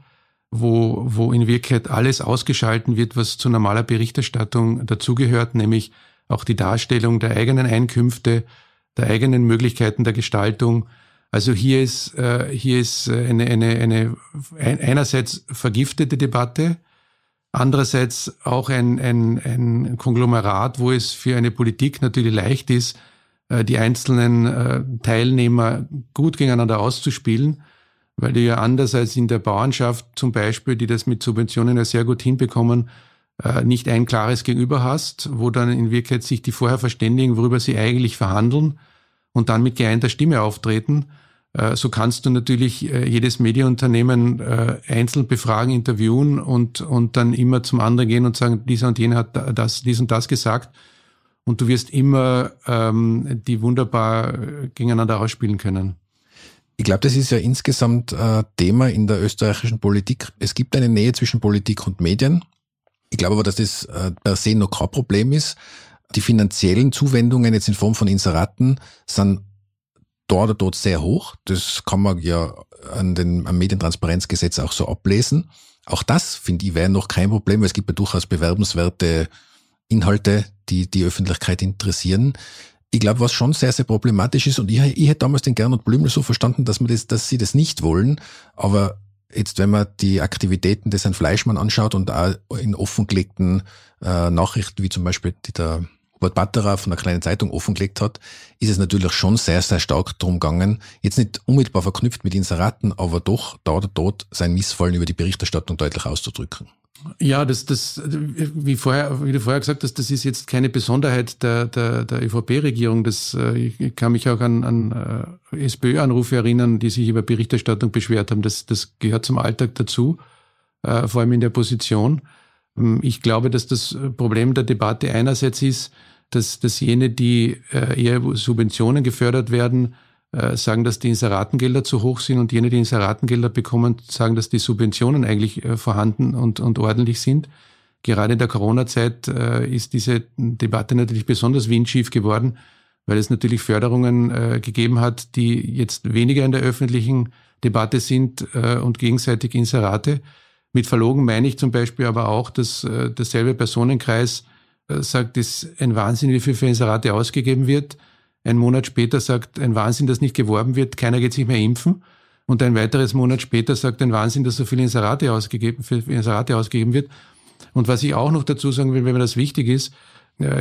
wo, wo in Wirklichkeit alles ausgeschalten wird, was zu normaler Berichterstattung dazugehört, nämlich auch die Darstellung der eigenen Einkünfte, der eigenen Möglichkeiten der Gestaltung. Also hier ist, äh, hier ist eine, eine, eine einerseits vergiftete Debatte, andererseits auch ein, ein, ein Konglomerat, wo es für eine Politik natürlich leicht ist, äh, die einzelnen äh, Teilnehmer gut gegeneinander auszuspielen weil du ja anders als in der Bauernschaft zum Beispiel, die das mit Subventionen ja sehr gut hinbekommen, äh, nicht ein klares Gegenüber hast, wo dann in Wirklichkeit sich die vorher verständigen, worüber sie eigentlich verhandeln und dann mit geeinter Stimme auftreten. Äh, so kannst du natürlich äh, jedes Medienunternehmen einzeln befragen, interviewen und, und dann immer zum anderen gehen und sagen, dieser und jener hat das, dies und das gesagt. Und du wirst immer ähm, die wunderbar gegeneinander ausspielen können. Ich glaube, das ist ja insgesamt äh, Thema in der österreichischen Politik. Es gibt eine Nähe zwischen Politik und Medien. Ich glaube aber, dass das äh, per se noch kein Problem ist. Die finanziellen Zuwendungen jetzt in Form von Inseraten sind dort oder dort sehr hoch. Das kann man ja an den, am Medientransparenzgesetz auch so ablesen. Auch das, finde ich, wäre noch kein Problem, es gibt ja durchaus bewerbenswerte Inhalte, die die Öffentlichkeit interessieren ich glaube, was schon sehr, sehr problematisch ist, und ich, ich hätte damals den Gernot Blümel so verstanden, dass, man das, dass sie das nicht wollen, aber jetzt, wenn man die Aktivitäten des Herrn Fleischmann anschaut und auch in offengelegten äh, Nachrichten, wie zum Beispiel die der Hubert Batterer von der kleinen Zeitung offengelegt hat, ist es natürlich schon sehr, sehr stark drum gegangen, jetzt nicht unmittelbar verknüpft mit Inseraten, aber doch da oder dort sein Missfallen über die Berichterstattung deutlich auszudrücken. Ja, das, das, wie vorher, wie du vorher gesagt hast, das ist jetzt keine Besonderheit der, der, der ÖVP-Regierung. Das, äh, ich kann mich auch an, an äh, SPÖ-Anrufe erinnern, die sich über Berichterstattung beschwert haben. Das, das gehört zum Alltag dazu, äh, vor allem in der Position. Ähm, ich glaube, dass das Problem der Debatte einerseits ist, dass, dass jene, die eher Subventionen gefördert werden, sagen, dass die Inseratengelder zu hoch sind und jene, die Inseratengelder bekommen, sagen, dass die Subventionen eigentlich äh, vorhanden und, und ordentlich sind. Gerade in der Corona-Zeit äh, ist diese Debatte natürlich besonders windschief geworden, weil es natürlich Förderungen äh, gegeben hat, die jetzt weniger in der öffentlichen Debatte sind äh, und gegenseitig Inserate. Mit verlogen meine ich zum Beispiel aber auch, dass äh, derselbe Personenkreis äh, sagt, es ist ein Wahnsinn, wie viel für Inserate ausgegeben wird ein Monat später sagt, ein Wahnsinn, dass nicht geworben wird, keiner geht sich mehr impfen. Und ein weiteres Monat später sagt, ein Wahnsinn, dass so viel Inserate ausgegeben, für Inserate ausgegeben wird. Und was ich auch noch dazu sagen will, wenn mir das wichtig ist,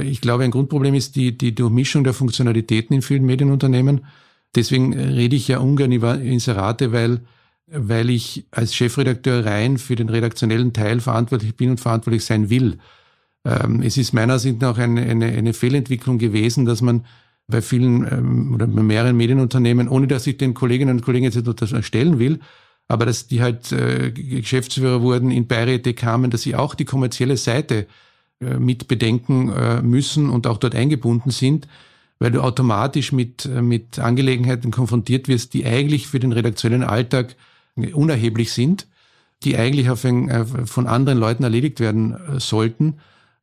ich glaube, ein Grundproblem ist die, die Durchmischung der Funktionalitäten in vielen Medienunternehmen. Deswegen rede ich ja ungern über Inserate, weil, weil ich als Chefredakteur rein für den redaktionellen Teil verantwortlich bin und verantwortlich sein will. Ähm, es ist meiner Sicht nach eine, eine, eine Fehlentwicklung gewesen, dass man bei vielen ähm, oder bei mehreren Medienunternehmen, ohne dass ich den Kolleginnen und Kollegen jetzt etwas erstellen will, aber dass die halt äh, Geschäftsführer wurden, in Beiräte kamen, dass sie auch die kommerzielle Seite äh, mit bedenken äh, müssen und auch dort eingebunden sind. weil du automatisch mit, mit Angelegenheiten konfrontiert wirst, die eigentlich für den redaktionellen Alltag unerheblich sind, die eigentlich auf ein, äh, von anderen Leuten erledigt werden äh, sollten.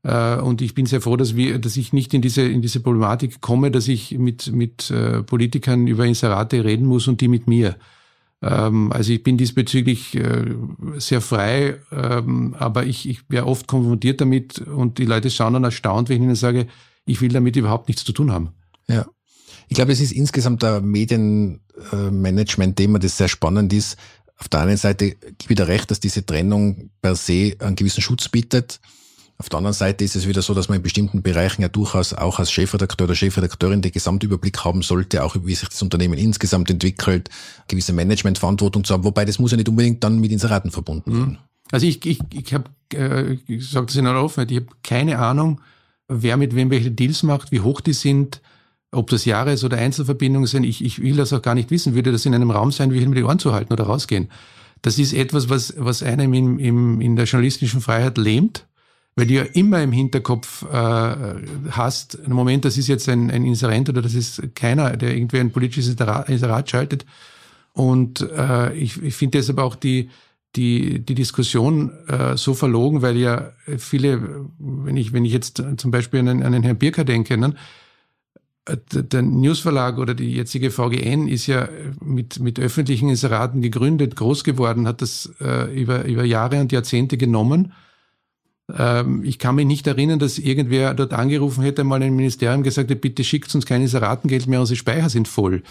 Äh, und ich bin sehr froh, dass, wir, dass ich nicht in diese, in diese Problematik komme, dass ich mit, mit Politikern über Inserate reden muss und die mit mir. Ähm, also ich bin diesbezüglich sehr frei, ähm, aber ich, ich wäre oft konfrontiert damit und die Leute schauen dann erstaunt, wenn ich ihnen sage, ich will damit überhaupt nichts zu tun haben. Ja. Ich glaube, es ist insgesamt ein Medienmanagement-Thema, das sehr spannend ist. Auf der einen Seite gebe ich wieder recht, dass diese Trennung per se einen gewissen Schutz bietet. Auf der anderen Seite ist es wieder so, dass man in bestimmten Bereichen ja durchaus auch als Chefredakteur oder Chefredakteurin den Gesamtüberblick haben sollte, auch wie sich das Unternehmen insgesamt entwickelt, gewisse Managementverantwortung zu haben, wobei das muss ja nicht unbedingt dann mit Inseraten verbunden mhm. sein. Also ich, ich, ich habe, äh, ich sage das in aller Offenheit, ich habe keine Ahnung, wer mit wem welche Deals macht, wie hoch die sind, ob das Jahres- oder Einzelverbindungen sind. Ich, ich will das auch gar nicht wissen. Würde das in einem Raum sein, wie ich mit die Ohren zu halten oder rausgehen? Das ist etwas, was, was einem im, im, in der journalistischen Freiheit lähmt, weil du ja immer im Hinterkopf äh, hast, im Moment, das ist jetzt ein, ein Inserent oder das ist keiner, der irgendwie ein politisches Inserat schaltet. Und äh, ich, ich finde deshalb auch die, die, die Diskussion äh, so verlogen, weil ja viele, wenn ich, wenn ich jetzt zum Beispiel an, an den Herrn Birker denke, ne, der Newsverlag oder die jetzige VGN ist ja mit, mit öffentlichen Inseraten gegründet, groß geworden, hat das äh, über, über Jahre und Jahrzehnte genommen. Ähm, ich kann mich nicht erinnern, dass irgendwer dort angerufen hätte, mal ein Ministerium gesagt hat, bitte schickt uns kein Inseratengeld mehr, unsere Speicher sind voll.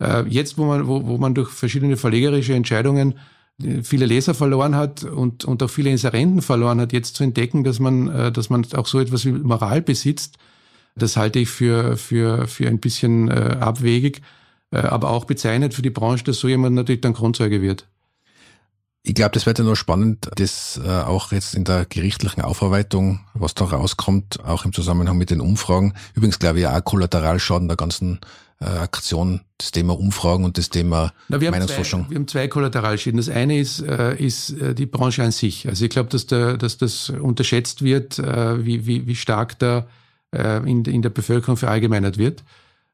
Äh, jetzt, wo man, wo, wo man durch verschiedene verlegerische Entscheidungen äh, viele Leser verloren hat und, und auch viele Inserenten verloren hat, jetzt zu entdecken, dass man, äh, dass man auch so etwas wie Moral besitzt, das halte ich für, für, für ein bisschen abwegig, aber auch bezeichnet für die Branche, dass so jemand natürlich dann Grundzeuge wird. Ich glaube, das wird ja noch spannend, das äh, auch jetzt in der gerichtlichen Aufarbeitung, was da rauskommt, auch im Zusammenhang mit den Umfragen. Übrigens glaube ich auch Kollateralschaden der ganzen äh, Aktion, das Thema Umfragen und das Thema Na, wir Meinungsforschung. Zwei, wir haben zwei Kollateralschäden. Das eine ist, äh, ist äh, die Branche an sich. Also ich glaube, dass, da, dass das unterschätzt wird, äh, wie, wie, wie stark da äh, in, in der Bevölkerung verallgemeinert wird.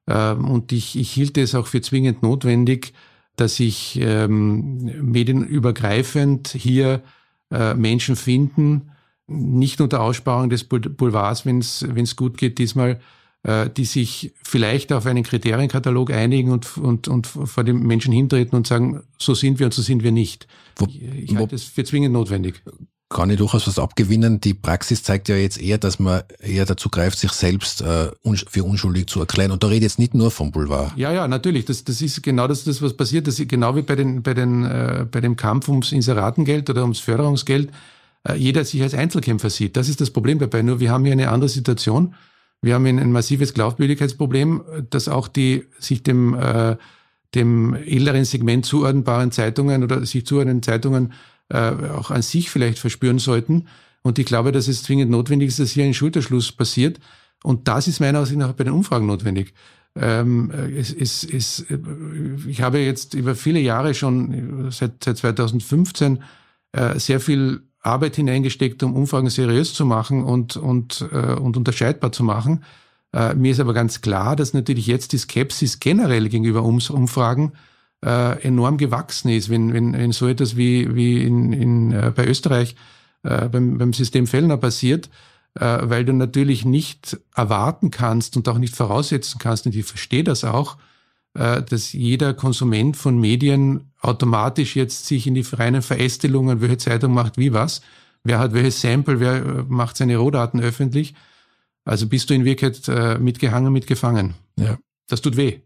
Ähm, und ich, ich hielt es auch für zwingend notwendig, dass sich ähm, medienübergreifend hier äh, Menschen finden, nicht unter Aussparung des Boulevards, wenn es gut geht diesmal, äh, die sich vielleicht auf einen Kriterienkatalog einigen und, und, und vor den Menschen hintreten und sagen, so sind wir und so sind wir nicht. Wo, ich, ich halte es für zwingend notwendig kann ich durchaus was abgewinnen. Die Praxis zeigt ja jetzt eher, dass man eher dazu greift, sich selbst äh, für unschuldig zu erklären. Und da rede ich jetzt nicht nur vom Boulevard. Ja, ja, natürlich. Das, das ist genau das, das, was passiert. Das ist genau wie bei, den, bei, den, äh, bei dem Kampf ums Inseratengeld oder ums Förderungsgeld. Äh, jeder sich als Einzelkämpfer sieht. Das ist das Problem dabei. Nur wir haben hier eine andere Situation. Wir haben ein massives Glaubwürdigkeitsproblem, dass auch die sich dem, äh, dem älteren Segment zuordnenbaren Zeitungen oder sich zuordnenden Zeitungen äh, auch an sich vielleicht verspüren sollten. Und ich glaube, dass es zwingend notwendig ist, dass hier ein Schulterschluss passiert. Und das ist meiner Ansicht nach bei den Umfragen notwendig. Ähm, es, es, es, ich habe jetzt über viele Jahre schon, seit, seit 2015, äh, sehr viel Arbeit hineingesteckt, um Umfragen seriös zu machen und, und, äh, und unterscheidbar zu machen. Äh, mir ist aber ganz klar, dass natürlich jetzt die Skepsis generell gegenüber Umfragen äh, enorm gewachsen ist, wenn, wenn, wenn so etwas wie, wie in, in, äh, bei Österreich äh, beim, beim System Fellner passiert, äh, weil du natürlich nicht erwarten kannst und auch nicht voraussetzen kannst, und ich verstehe das auch, äh, dass jeder Konsument von Medien automatisch jetzt sich in die reinen Verästelungen, welche Zeitung macht wie was, wer hat welches Sample, wer äh, macht seine Rohdaten öffentlich. Also bist du in Wirklichkeit äh, mitgehangen, mitgefangen. Ja. Das tut weh.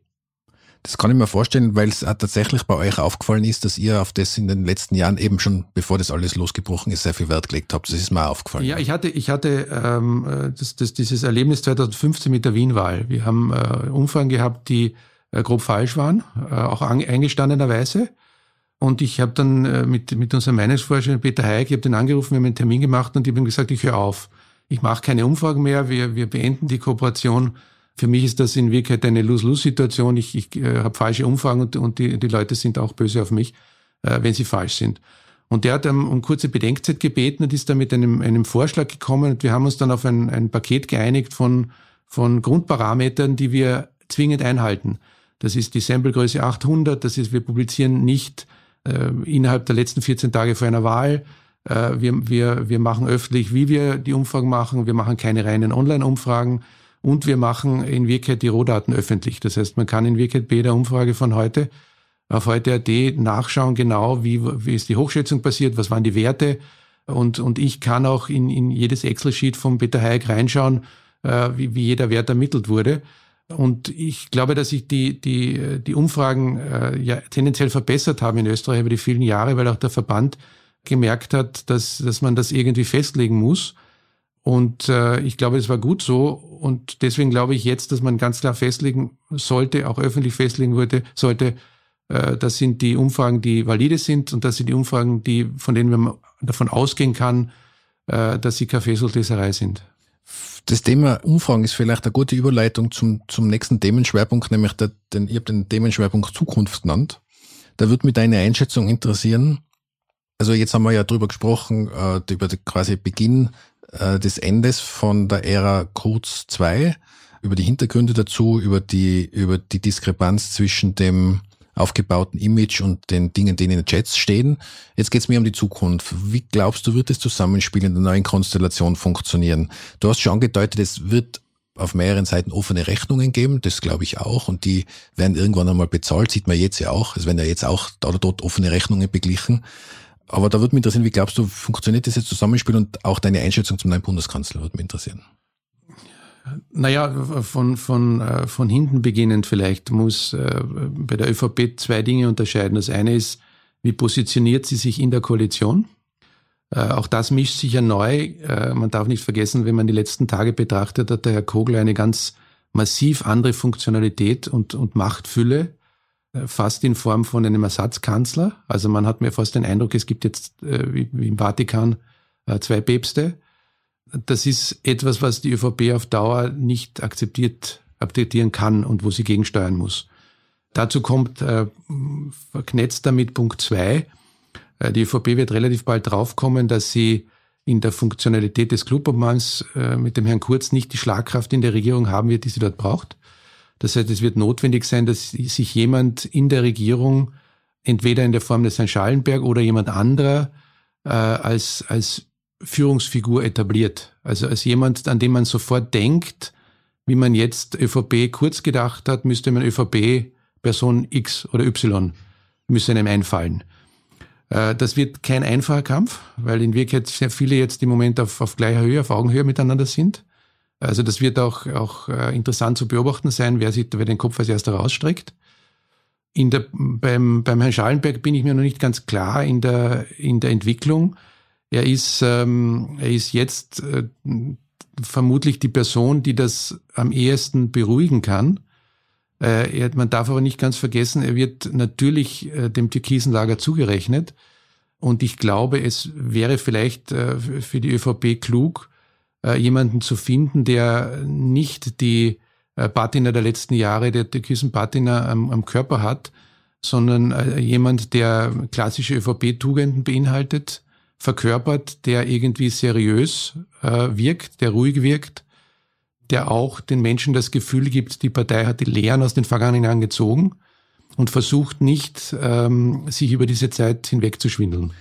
Das kann ich mir vorstellen, weil es tatsächlich bei euch aufgefallen ist, dass ihr auf das in den letzten Jahren eben schon, bevor das alles losgebrochen ist, sehr viel Wert gelegt habt. Das ist mir auch aufgefallen. Ja, ich hatte, ich hatte ähm, das, das, dieses Erlebnis 2015 mit der Wien-Wahl. Wir haben äh, Umfragen gehabt, die äh, grob falsch waren, äh, auch an, eingestandenerweise. Und ich habe dann äh, mit, mit unserem Meinungsforscher Peter Heik, ich habe den angerufen, wir haben einen Termin gemacht und ich habe ihm gesagt, ich höre auf. Ich mache keine Umfragen mehr, wir, wir beenden die Kooperation für mich ist das in Wirklichkeit eine Lose-Lose-Situation. Ich, ich äh, habe falsche Umfragen und, und die, die Leute sind auch böse auf mich, äh, wenn sie falsch sind. Und der hat um, um kurze Bedenkzeit gebeten und ist dann mit einem, einem Vorschlag gekommen und wir haben uns dann auf ein, ein Paket geeinigt von, von Grundparametern, die wir zwingend einhalten. Das ist die Samplegröße 800, das ist, wir publizieren nicht äh, innerhalb der letzten 14 Tage vor einer Wahl. Äh, wir, wir, wir machen öffentlich, wie wir die Umfragen machen. Wir machen keine reinen Online-Umfragen. Und wir machen in Wirklichkeit die Rohdaten öffentlich. Das heißt, man kann in Wirklichkeit bei der Umfrage von heute auf heute.at nachschauen, genau wie, wie ist die Hochschätzung passiert, was waren die Werte. Und, und ich kann auch in, in jedes Excel-Sheet von Peter Hayek reinschauen, äh, wie, wie jeder Wert ermittelt wurde. Und ich glaube, dass sich die, die, die Umfragen äh, ja tendenziell verbessert haben in Österreich über die vielen Jahre, weil auch der Verband gemerkt hat, dass, dass man das irgendwie festlegen muss. Und äh, ich glaube, es war gut so. Und deswegen glaube ich jetzt, dass man ganz klar festlegen sollte, auch öffentlich festlegen würde, sollte, äh, das sind die Umfragen, die valide sind und das sind die Umfragen, die, von denen man davon ausgehen kann, äh, dass sie Kaffeesultleserei sind. Das Thema Umfragen ist vielleicht eine gute Überleitung zum, zum nächsten Themenschwerpunkt, nämlich der, den, ich habe den Themenschwerpunkt Zukunft genannt. Da würde mich deine Einschätzung interessieren. Also jetzt haben wir ja drüber gesprochen, äh, über die, quasi Beginn äh, des Endes von der Ära Kurz 2, über die Hintergründe dazu, über die, über die Diskrepanz zwischen dem aufgebauten Image und den Dingen, die in den Chats stehen. Jetzt geht es mir um die Zukunft. Wie glaubst du, wird das Zusammenspiel in der neuen Konstellation funktionieren? Du hast schon angedeutet, es wird auf mehreren Seiten offene Rechnungen geben, das glaube ich auch, und die werden irgendwann einmal bezahlt, sieht man jetzt ja auch. Es werden ja jetzt auch da oder dort offene Rechnungen beglichen. Aber da würde mich interessieren, wie glaubst du, funktioniert jetzt Zusammenspiel und auch deine Einschätzung zum neuen Bundeskanzler würde mich interessieren. Naja, von, von, äh, von hinten beginnend vielleicht muss äh, bei der ÖVP zwei Dinge unterscheiden. Das eine ist, wie positioniert sie sich in der Koalition? Äh, auch das mischt sich ja neu. Man darf nicht vergessen, wenn man die letzten Tage betrachtet, hat der Herr Kogler eine ganz massiv andere Funktionalität und, und Machtfülle, fast in Form von einem Ersatzkanzler. Also man hat mir fast den Eindruck, es gibt jetzt wie, wie im Vatikan zwei Päpste das ist etwas, was die ÖVP auf Dauer nicht akzeptiert, akzeptieren kann und wo sie gegensteuern muss. Dazu kommt äh, verknetzt damit Punkt zwei. Äh, die ÖVP wird relativ bald draufkommen, dass sie in der Funktionalität des Clubobmanns äh, mit dem Herrn Kurz nicht die Schlagkraft in der Regierung haben wird, die sie dort braucht. Das heißt, es wird notwendig sein, dass sich jemand in der Regierung entweder in der Form des Herrn Schallenberg oder jemand anderer äh, als, als Führungsfigur etabliert. Also als jemand, an dem man sofort denkt, wie man jetzt ÖVP kurz gedacht hat, müsste man ÖVP Person X oder Y müsste einem einfallen. Äh, das wird kein einfacher Kampf, weil in Wirklichkeit sehr viele jetzt im Moment auf, auf gleicher Höhe, auf Augenhöhe miteinander sind. Also das wird auch, auch äh, interessant zu beobachten sein, wer sich wer den Kopf als erster rausstreckt. In der, beim, beim Herrn Schallenberg bin ich mir noch nicht ganz klar in der, in der Entwicklung. Er ist, ähm, er ist jetzt äh, vermutlich die Person, die das am ehesten beruhigen kann. Äh, er, man darf aber nicht ganz vergessen, er wird natürlich äh, dem türkisen Lager zugerechnet. Und ich glaube, es wäre vielleicht äh, für die ÖVP klug, äh, jemanden zu finden, der nicht die äh, Patina der letzten Jahre, der türkisen Patina am, am Körper hat, sondern äh, jemand, der klassische ÖVP-Tugenden beinhaltet, verkörpert, der irgendwie seriös äh, wirkt, der ruhig wirkt, der auch den Menschen das Gefühl gibt, die Partei hat die Lehren aus den vergangenen Jahren gezogen und versucht nicht, ähm, sich über diese Zeit hinwegzuschwindeln.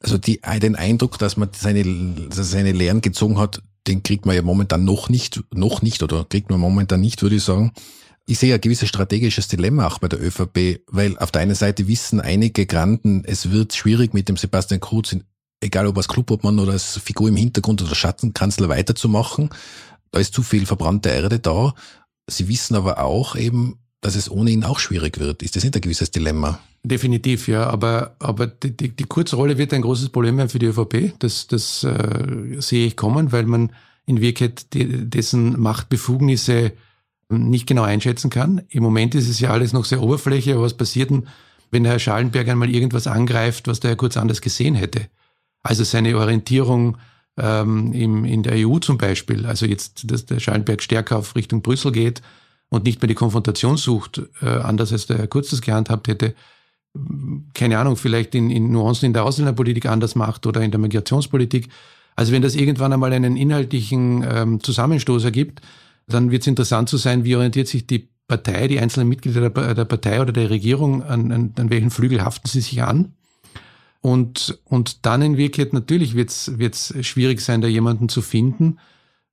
Also die, den Eindruck, dass man seine, seine Lehren gezogen hat, den kriegt man ja momentan noch nicht, noch nicht oder kriegt man momentan nicht, würde ich sagen. Ich sehe ein gewisses strategisches Dilemma auch bei der ÖVP, weil auf der einen Seite wissen einige Granden, es wird schwierig mit dem Sebastian Kurz egal ob als Clubobmann oder als Figur im Hintergrund oder Schattenkanzler weiterzumachen. Da ist zu viel verbrannte Erde da. Sie wissen aber auch eben, dass es ohne ihn auch schwierig wird. Ist das nicht ein gewisses Dilemma? Definitiv, ja. Aber, aber die, die, die Kurzrolle wird ein großes Problem werden für die ÖVP. Das, das äh, sehe ich kommen, weil man in Wirklichkeit die, dessen Machtbefugnisse nicht genau einschätzen kann. Im Moment ist es ja alles noch sehr oberflächlich, aber was passiert denn, wenn der Herr Schallenberg einmal irgendwas angreift, was der Herr Kurz anders gesehen hätte? Also seine Orientierung ähm, im, in der EU zum Beispiel, also jetzt, dass der Schallenberg stärker auf Richtung Brüssel geht und nicht mehr die Konfrontation sucht, äh, anders als der Herr Kurz das gehandhabt hätte, keine Ahnung, vielleicht in, in Nuancen in der Ausländerpolitik anders macht oder in der Migrationspolitik. Also wenn das irgendwann einmal einen inhaltlichen ähm, Zusammenstoß ergibt, dann wird es interessant zu sein, wie orientiert sich die Partei, die einzelnen Mitglieder der, der Partei oder der Regierung, an, an, an welchen Flügel haften sie sich an. Und, und dann in Wirklichkeit natürlich wird es schwierig sein, da jemanden zu finden.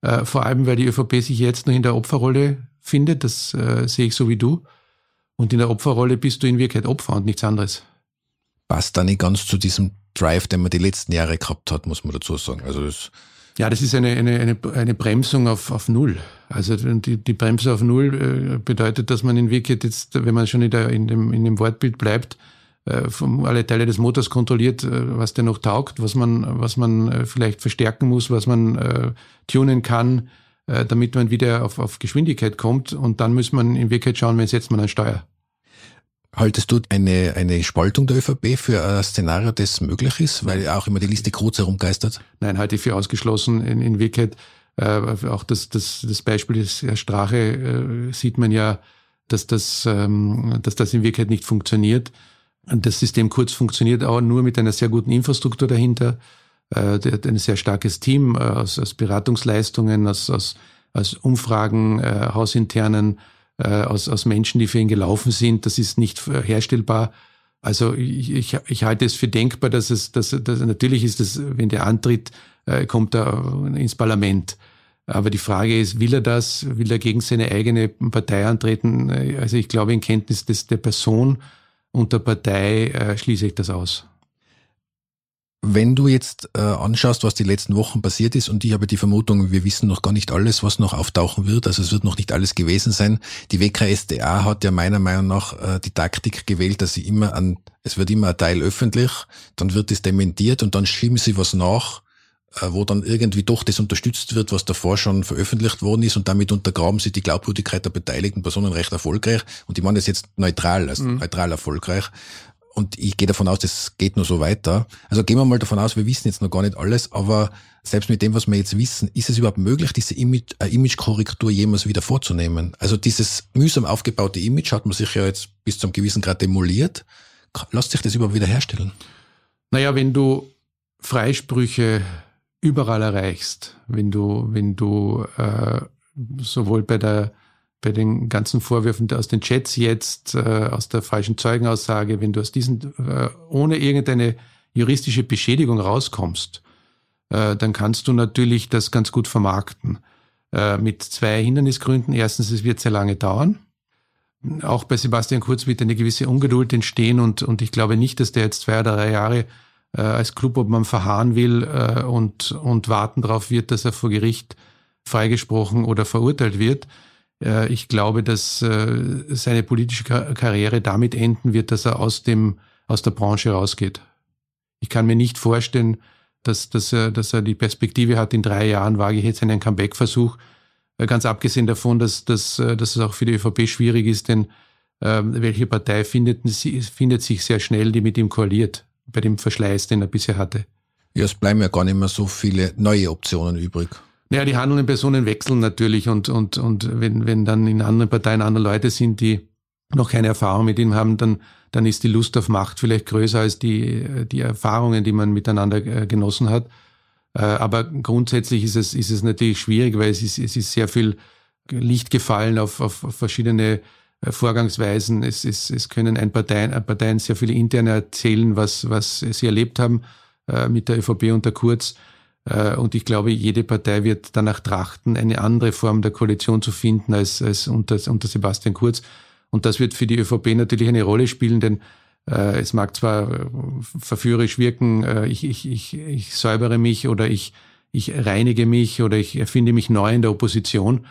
Äh, vor allem, weil die ÖVP sich jetzt noch in der Opferrolle findet. Das äh, sehe ich so wie du. Und in der Opferrolle bist du in Wirklichkeit Opfer und nichts anderes. Passt da nicht ganz zu diesem Drive, den man die letzten Jahre gehabt hat, muss man dazu sagen. Also das ja, das ist eine, eine, eine, eine Bremsung auf, auf Null. Also die, die Bremse auf Null äh, bedeutet, dass man in Wirklichkeit jetzt, wenn man schon in, der, in, dem, in dem Wortbild bleibt, äh, vom, alle Teile des Motors kontrolliert, äh, was der noch taugt, was man, was man vielleicht verstärken muss, was man äh, tunen kann, äh, damit man wieder auf, auf Geschwindigkeit kommt. Und dann muss man in Wirklichkeit schauen, wenn setzt man ein Steuer. Haltest du eine, eine Spaltung der ÖVP für ein Szenario, das möglich ist, weil auch immer die Liste Kruz herumgeistert? Nein, halte ich für ausgeschlossen. In, in Wirklichkeit, äh, auch das, das, das Beispiel des Herr Strache äh, sieht man ja, dass das, ähm, dass das in Wirklichkeit nicht funktioniert. Und das System Kurz funktioniert auch nur mit einer sehr guten Infrastruktur dahinter, äh, ein sehr starkes Team äh, aus, aus Beratungsleistungen, aus, aus, aus Umfragen, äh, hausinternen äh, aus, aus Menschen, die für ihn gelaufen sind. Das ist nicht herstellbar. Also ich, ich, ich halte es für denkbar, dass es, dass, dass natürlich ist es, wenn der antritt, äh, kommt er ins Parlament. Aber die Frage ist, will er das? Will er gegen seine eigene Partei antreten? Also ich glaube, in Kenntnis des, der Person und der Partei äh, schließe ich das aus. Wenn du jetzt äh, anschaust, was die letzten Wochen passiert ist, und ich habe die Vermutung, wir wissen noch gar nicht alles, was noch auftauchen wird, also es wird noch nicht alles gewesen sein. Die WKSDA hat ja meiner Meinung nach äh, die Taktik gewählt, dass sie immer an, es wird immer ein Teil öffentlich, dann wird es dementiert und dann schieben sie was nach, äh, wo dann irgendwie doch das unterstützt wird, was davor schon veröffentlicht worden ist und damit untergraben sie die Glaubwürdigkeit der beteiligten Personen recht erfolgreich. Und ich meine das jetzt neutral, also mhm. neutral erfolgreich und ich gehe davon aus, das geht nur so weiter. Also gehen wir mal davon aus, wir wissen jetzt noch gar nicht alles, aber selbst mit dem, was wir jetzt wissen, ist es überhaupt möglich, diese Image, äh, Image-Korrektur jemals wieder vorzunehmen? Also dieses mühsam aufgebaute Image hat man sich ja jetzt bis zum gewissen Grad demoliert. Lässt sich das überhaupt wieder herstellen? Naja, wenn du Freisprüche überall erreichst, wenn du, wenn du äh, sowohl bei der bei den ganzen Vorwürfen aus den Chats jetzt, äh, aus der falschen Zeugenaussage, wenn du aus diesen äh, ohne irgendeine juristische Beschädigung rauskommst, äh, dann kannst du natürlich das ganz gut vermarkten. Äh, mit zwei Hindernisgründen. Erstens, es wird sehr lange dauern. Auch bei Sebastian Kurz wird eine gewisse Ungeduld entstehen und, und ich glaube nicht, dass der jetzt zwei oder drei Jahre äh, als Clubobmann verharren will äh, und, und warten darauf wird, dass er vor Gericht freigesprochen oder verurteilt wird. Äh, ich glaube, dass äh, seine politische Karriere damit enden wird, dass er aus dem, aus der Branche rausgeht. Ich kann mir nicht vorstellen, dass, dass, er, dass er die Perspektive hat, in drei Jahren wage ich jetzt einen Comeback-Versuch. Äh, ganz abgesehen davon, dass, dass, dass es auch für die ÖVP schwierig ist, denn äh, welche Partei findet, findet sich sehr schnell, die mit ihm koaliert, bei dem Verschleiß, den er bisher hatte. Ja, es bleiben ja gar nicht mehr so viele neue Optionen übrig. Naja, die handelnden Personen wechseln natürlich und, und, und wenn, wenn dann in anderen Parteien andere Leute sind, die noch keine Erfahrung mit ihm haben, dann, dann ist die Lust auf Macht vielleicht größer als die, die Erfahrungen, die man miteinander äh, genossen hat. Äh, aber grundsätzlich ist es, ist es natürlich schwierig, weil es ist, es ist sehr viel Licht gefallen auf, auf verschiedene äh, Vorgangsweisen. Es, es, es können ein Parteien, Parteien sehr viele interne erzählen, was, was sie erlebt haben mit der ÖVP unter Kurz. Äh, und ich glaube, jede Partei wird danach trachten, eine andere Form der Koalition zu finden als, als unter, unter Sebastian Kurz. Und das wird für die ÖVP natürlich eine Rolle spielen, denn äh, es mag zwar äh, verführerisch wirken, äh, ich, ich, ich, ich säubere mich oder ich, ich reinige mich oder ich erfinde mich neu in der Opposition.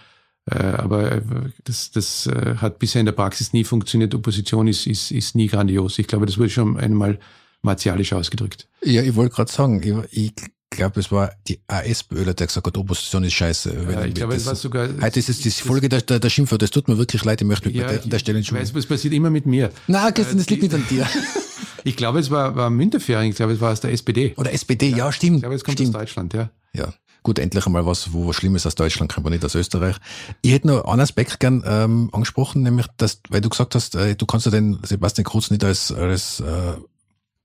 Äh, aber äh, das, das hat bisher in der Praxis nie funktioniert. Opposition ist, ist, ist nie grandios. Ich glaube, das wurde schon einmal martialisch ausgedrückt. Ja, ich wollte gerade sagen, ich, ich glaube, es war die AS-Böhler, der gesagt hat, Opposition ist scheiße. Ja, ich glaube, es war sogar. Heute ist es die Folge der, der, der Schimpfwort. Das tut mir wirklich leid. Ich möchte mich ja, bei der, der Stelle entschuldigen. Ich weiß, es passiert immer mit mir. Nein, Christian, das liegt nicht an dir. ich glaube, es war, war Müntefering. Ich glaube, es war aus der SPD. Oder SPD, ja, ja stimmt. Ich glaube, es kommt stimmt. aus Deutschland, ja. Ja. Gut, endlich einmal was, wo was Schlimmes aus Deutschland kommt, aber nicht aus Österreich. Ich hätte noch einen Aspekt gern ähm, angesprochen, nämlich, dass, weil du gesagt hast, äh, du kannst ja den Sebastian Kurz nicht als, als äh,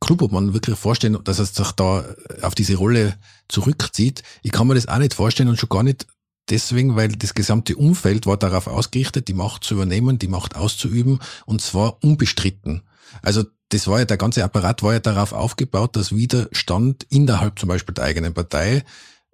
Klubobmann wirklich vorstellen, dass er sich da auf diese Rolle zurückzieht. Ich kann mir das auch nicht vorstellen und schon gar nicht deswegen, weil das gesamte Umfeld war darauf ausgerichtet, die Macht zu übernehmen, die Macht auszuüben und zwar unbestritten. Also das war ja, der ganze Apparat war ja darauf aufgebaut, dass Widerstand innerhalb zum Beispiel der eigenen Partei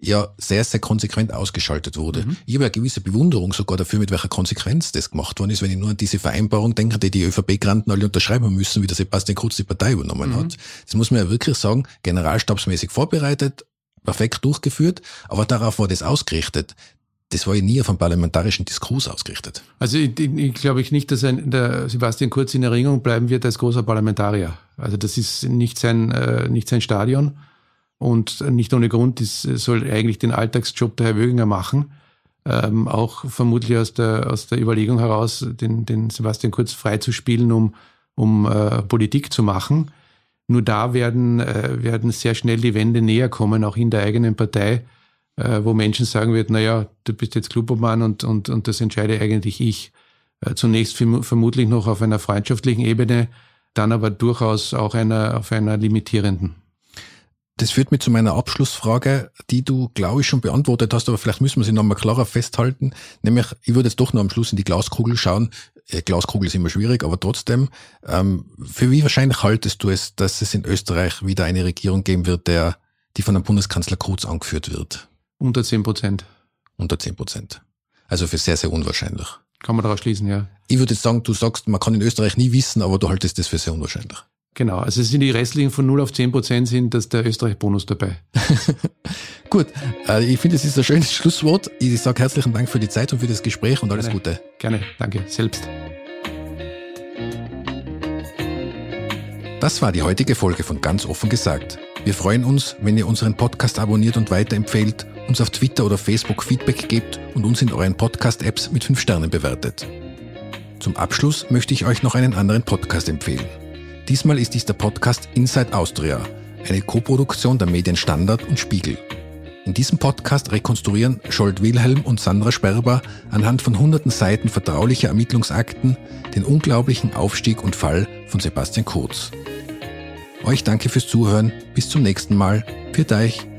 ja sehr, sehr konsequent ausgeschaltet wurde. Mhm. Ich habe eine gewisse Bewunderung sogar dafür, mit welcher Konsequenz das gemacht worden ist, wenn ich nur an diese Vereinbarung denke, die die ÖVP-Granten alle unterschreiben müssen, wie der Sebastian Kurz die Partei übernommen mhm. hat. Das muss man ja wirklich sagen, generalstabsmäßig vorbereitet, perfekt durchgeführt, aber darauf war das ausgerichtet. Das war ja nie auf einem parlamentarischen Diskurs ausgerichtet. Also ich, ich, ich glaube ich nicht, dass ein, der Sebastian Kurz in Erinnerung bleiben wird als großer Parlamentarier. Also das ist nicht sein, äh, nicht sein Stadion. Und nicht ohne Grund ist, soll eigentlich den Alltagsjob der Herr Wöginger machen. Ähm, auch vermutlich aus der, aus der Überlegung heraus, den, den Sebastian Kurz freizuspielen, um, um äh, Politik zu machen. Nur da werden, äh, werden sehr schnell die Wände näher kommen, auch in der eigenen Partei, äh, wo Menschen sagen wird, naja, du bist jetzt Klubobmann und, und, und das entscheide eigentlich ich. Äh, zunächst vermutlich noch auf einer freundschaftlichen Ebene, dann aber durchaus auch einer, auf einer limitierenden. Das führt mich zu meiner Abschlussfrage, die du, glaube ich, schon beantwortet hast, aber vielleicht müssen wir sie nochmal klarer festhalten. Nämlich, ich würde jetzt doch noch am Schluss in die Glaskugel schauen. Äh, Glaskugel ist immer schwierig, aber trotzdem, ähm, für wie wahrscheinlich haltest du es, dass es in Österreich wieder eine Regierung geben wird, der, die von einem Bundeskanzler Kurz angeführt wird? Unter zehn Prozent. Unter zehn Prozent. Also für sehr, sehr unwahrscheinlich. Kann man daraus schließen, ja. Ich würde jetzt sagen, du sagst, man kann in Österreich nie wissen, aber du haltest das für sehr unwahrscheinlich. Genau, also es sind die restlichen von 0 auf 10 Prozent sind, dass der Österreich-Bonus dabei. Gut, äh, ich finde, es ist ein schönes Schlusswort. Ich sage herzlichen Dank für die Zeit und für das Gespräch und alles Gerne. Gute. Gerne, danke, selbst. Das war die heutige Folge von Ganz offen gesagt. Wir freuen uns, wenn ihr unseren Podcast abonniert und weiterempfehlt, uns auf Twitter oder Facebook Feedback gebt und uns in euren Podcast-Apps mit 5 Sternen bewertet. Zum Abschluss möchte ich euch noch einen anderen Podcast empfehlen. Diesmal ist dies der Podcast Inside Austria, eine Koproduktion der Medien Standard und Spiegel. In diesem Podcast rekonstruieren Scholt Wilhelm und Sandra Sperber anhand von hunderten Seiten vertraulicher Ermittlungsakten den unglaublichen Aufstieg und Fall von Sebastian Kurz. Euch danke fürs Zuhören, bis zum nächsten Mal. Für euch.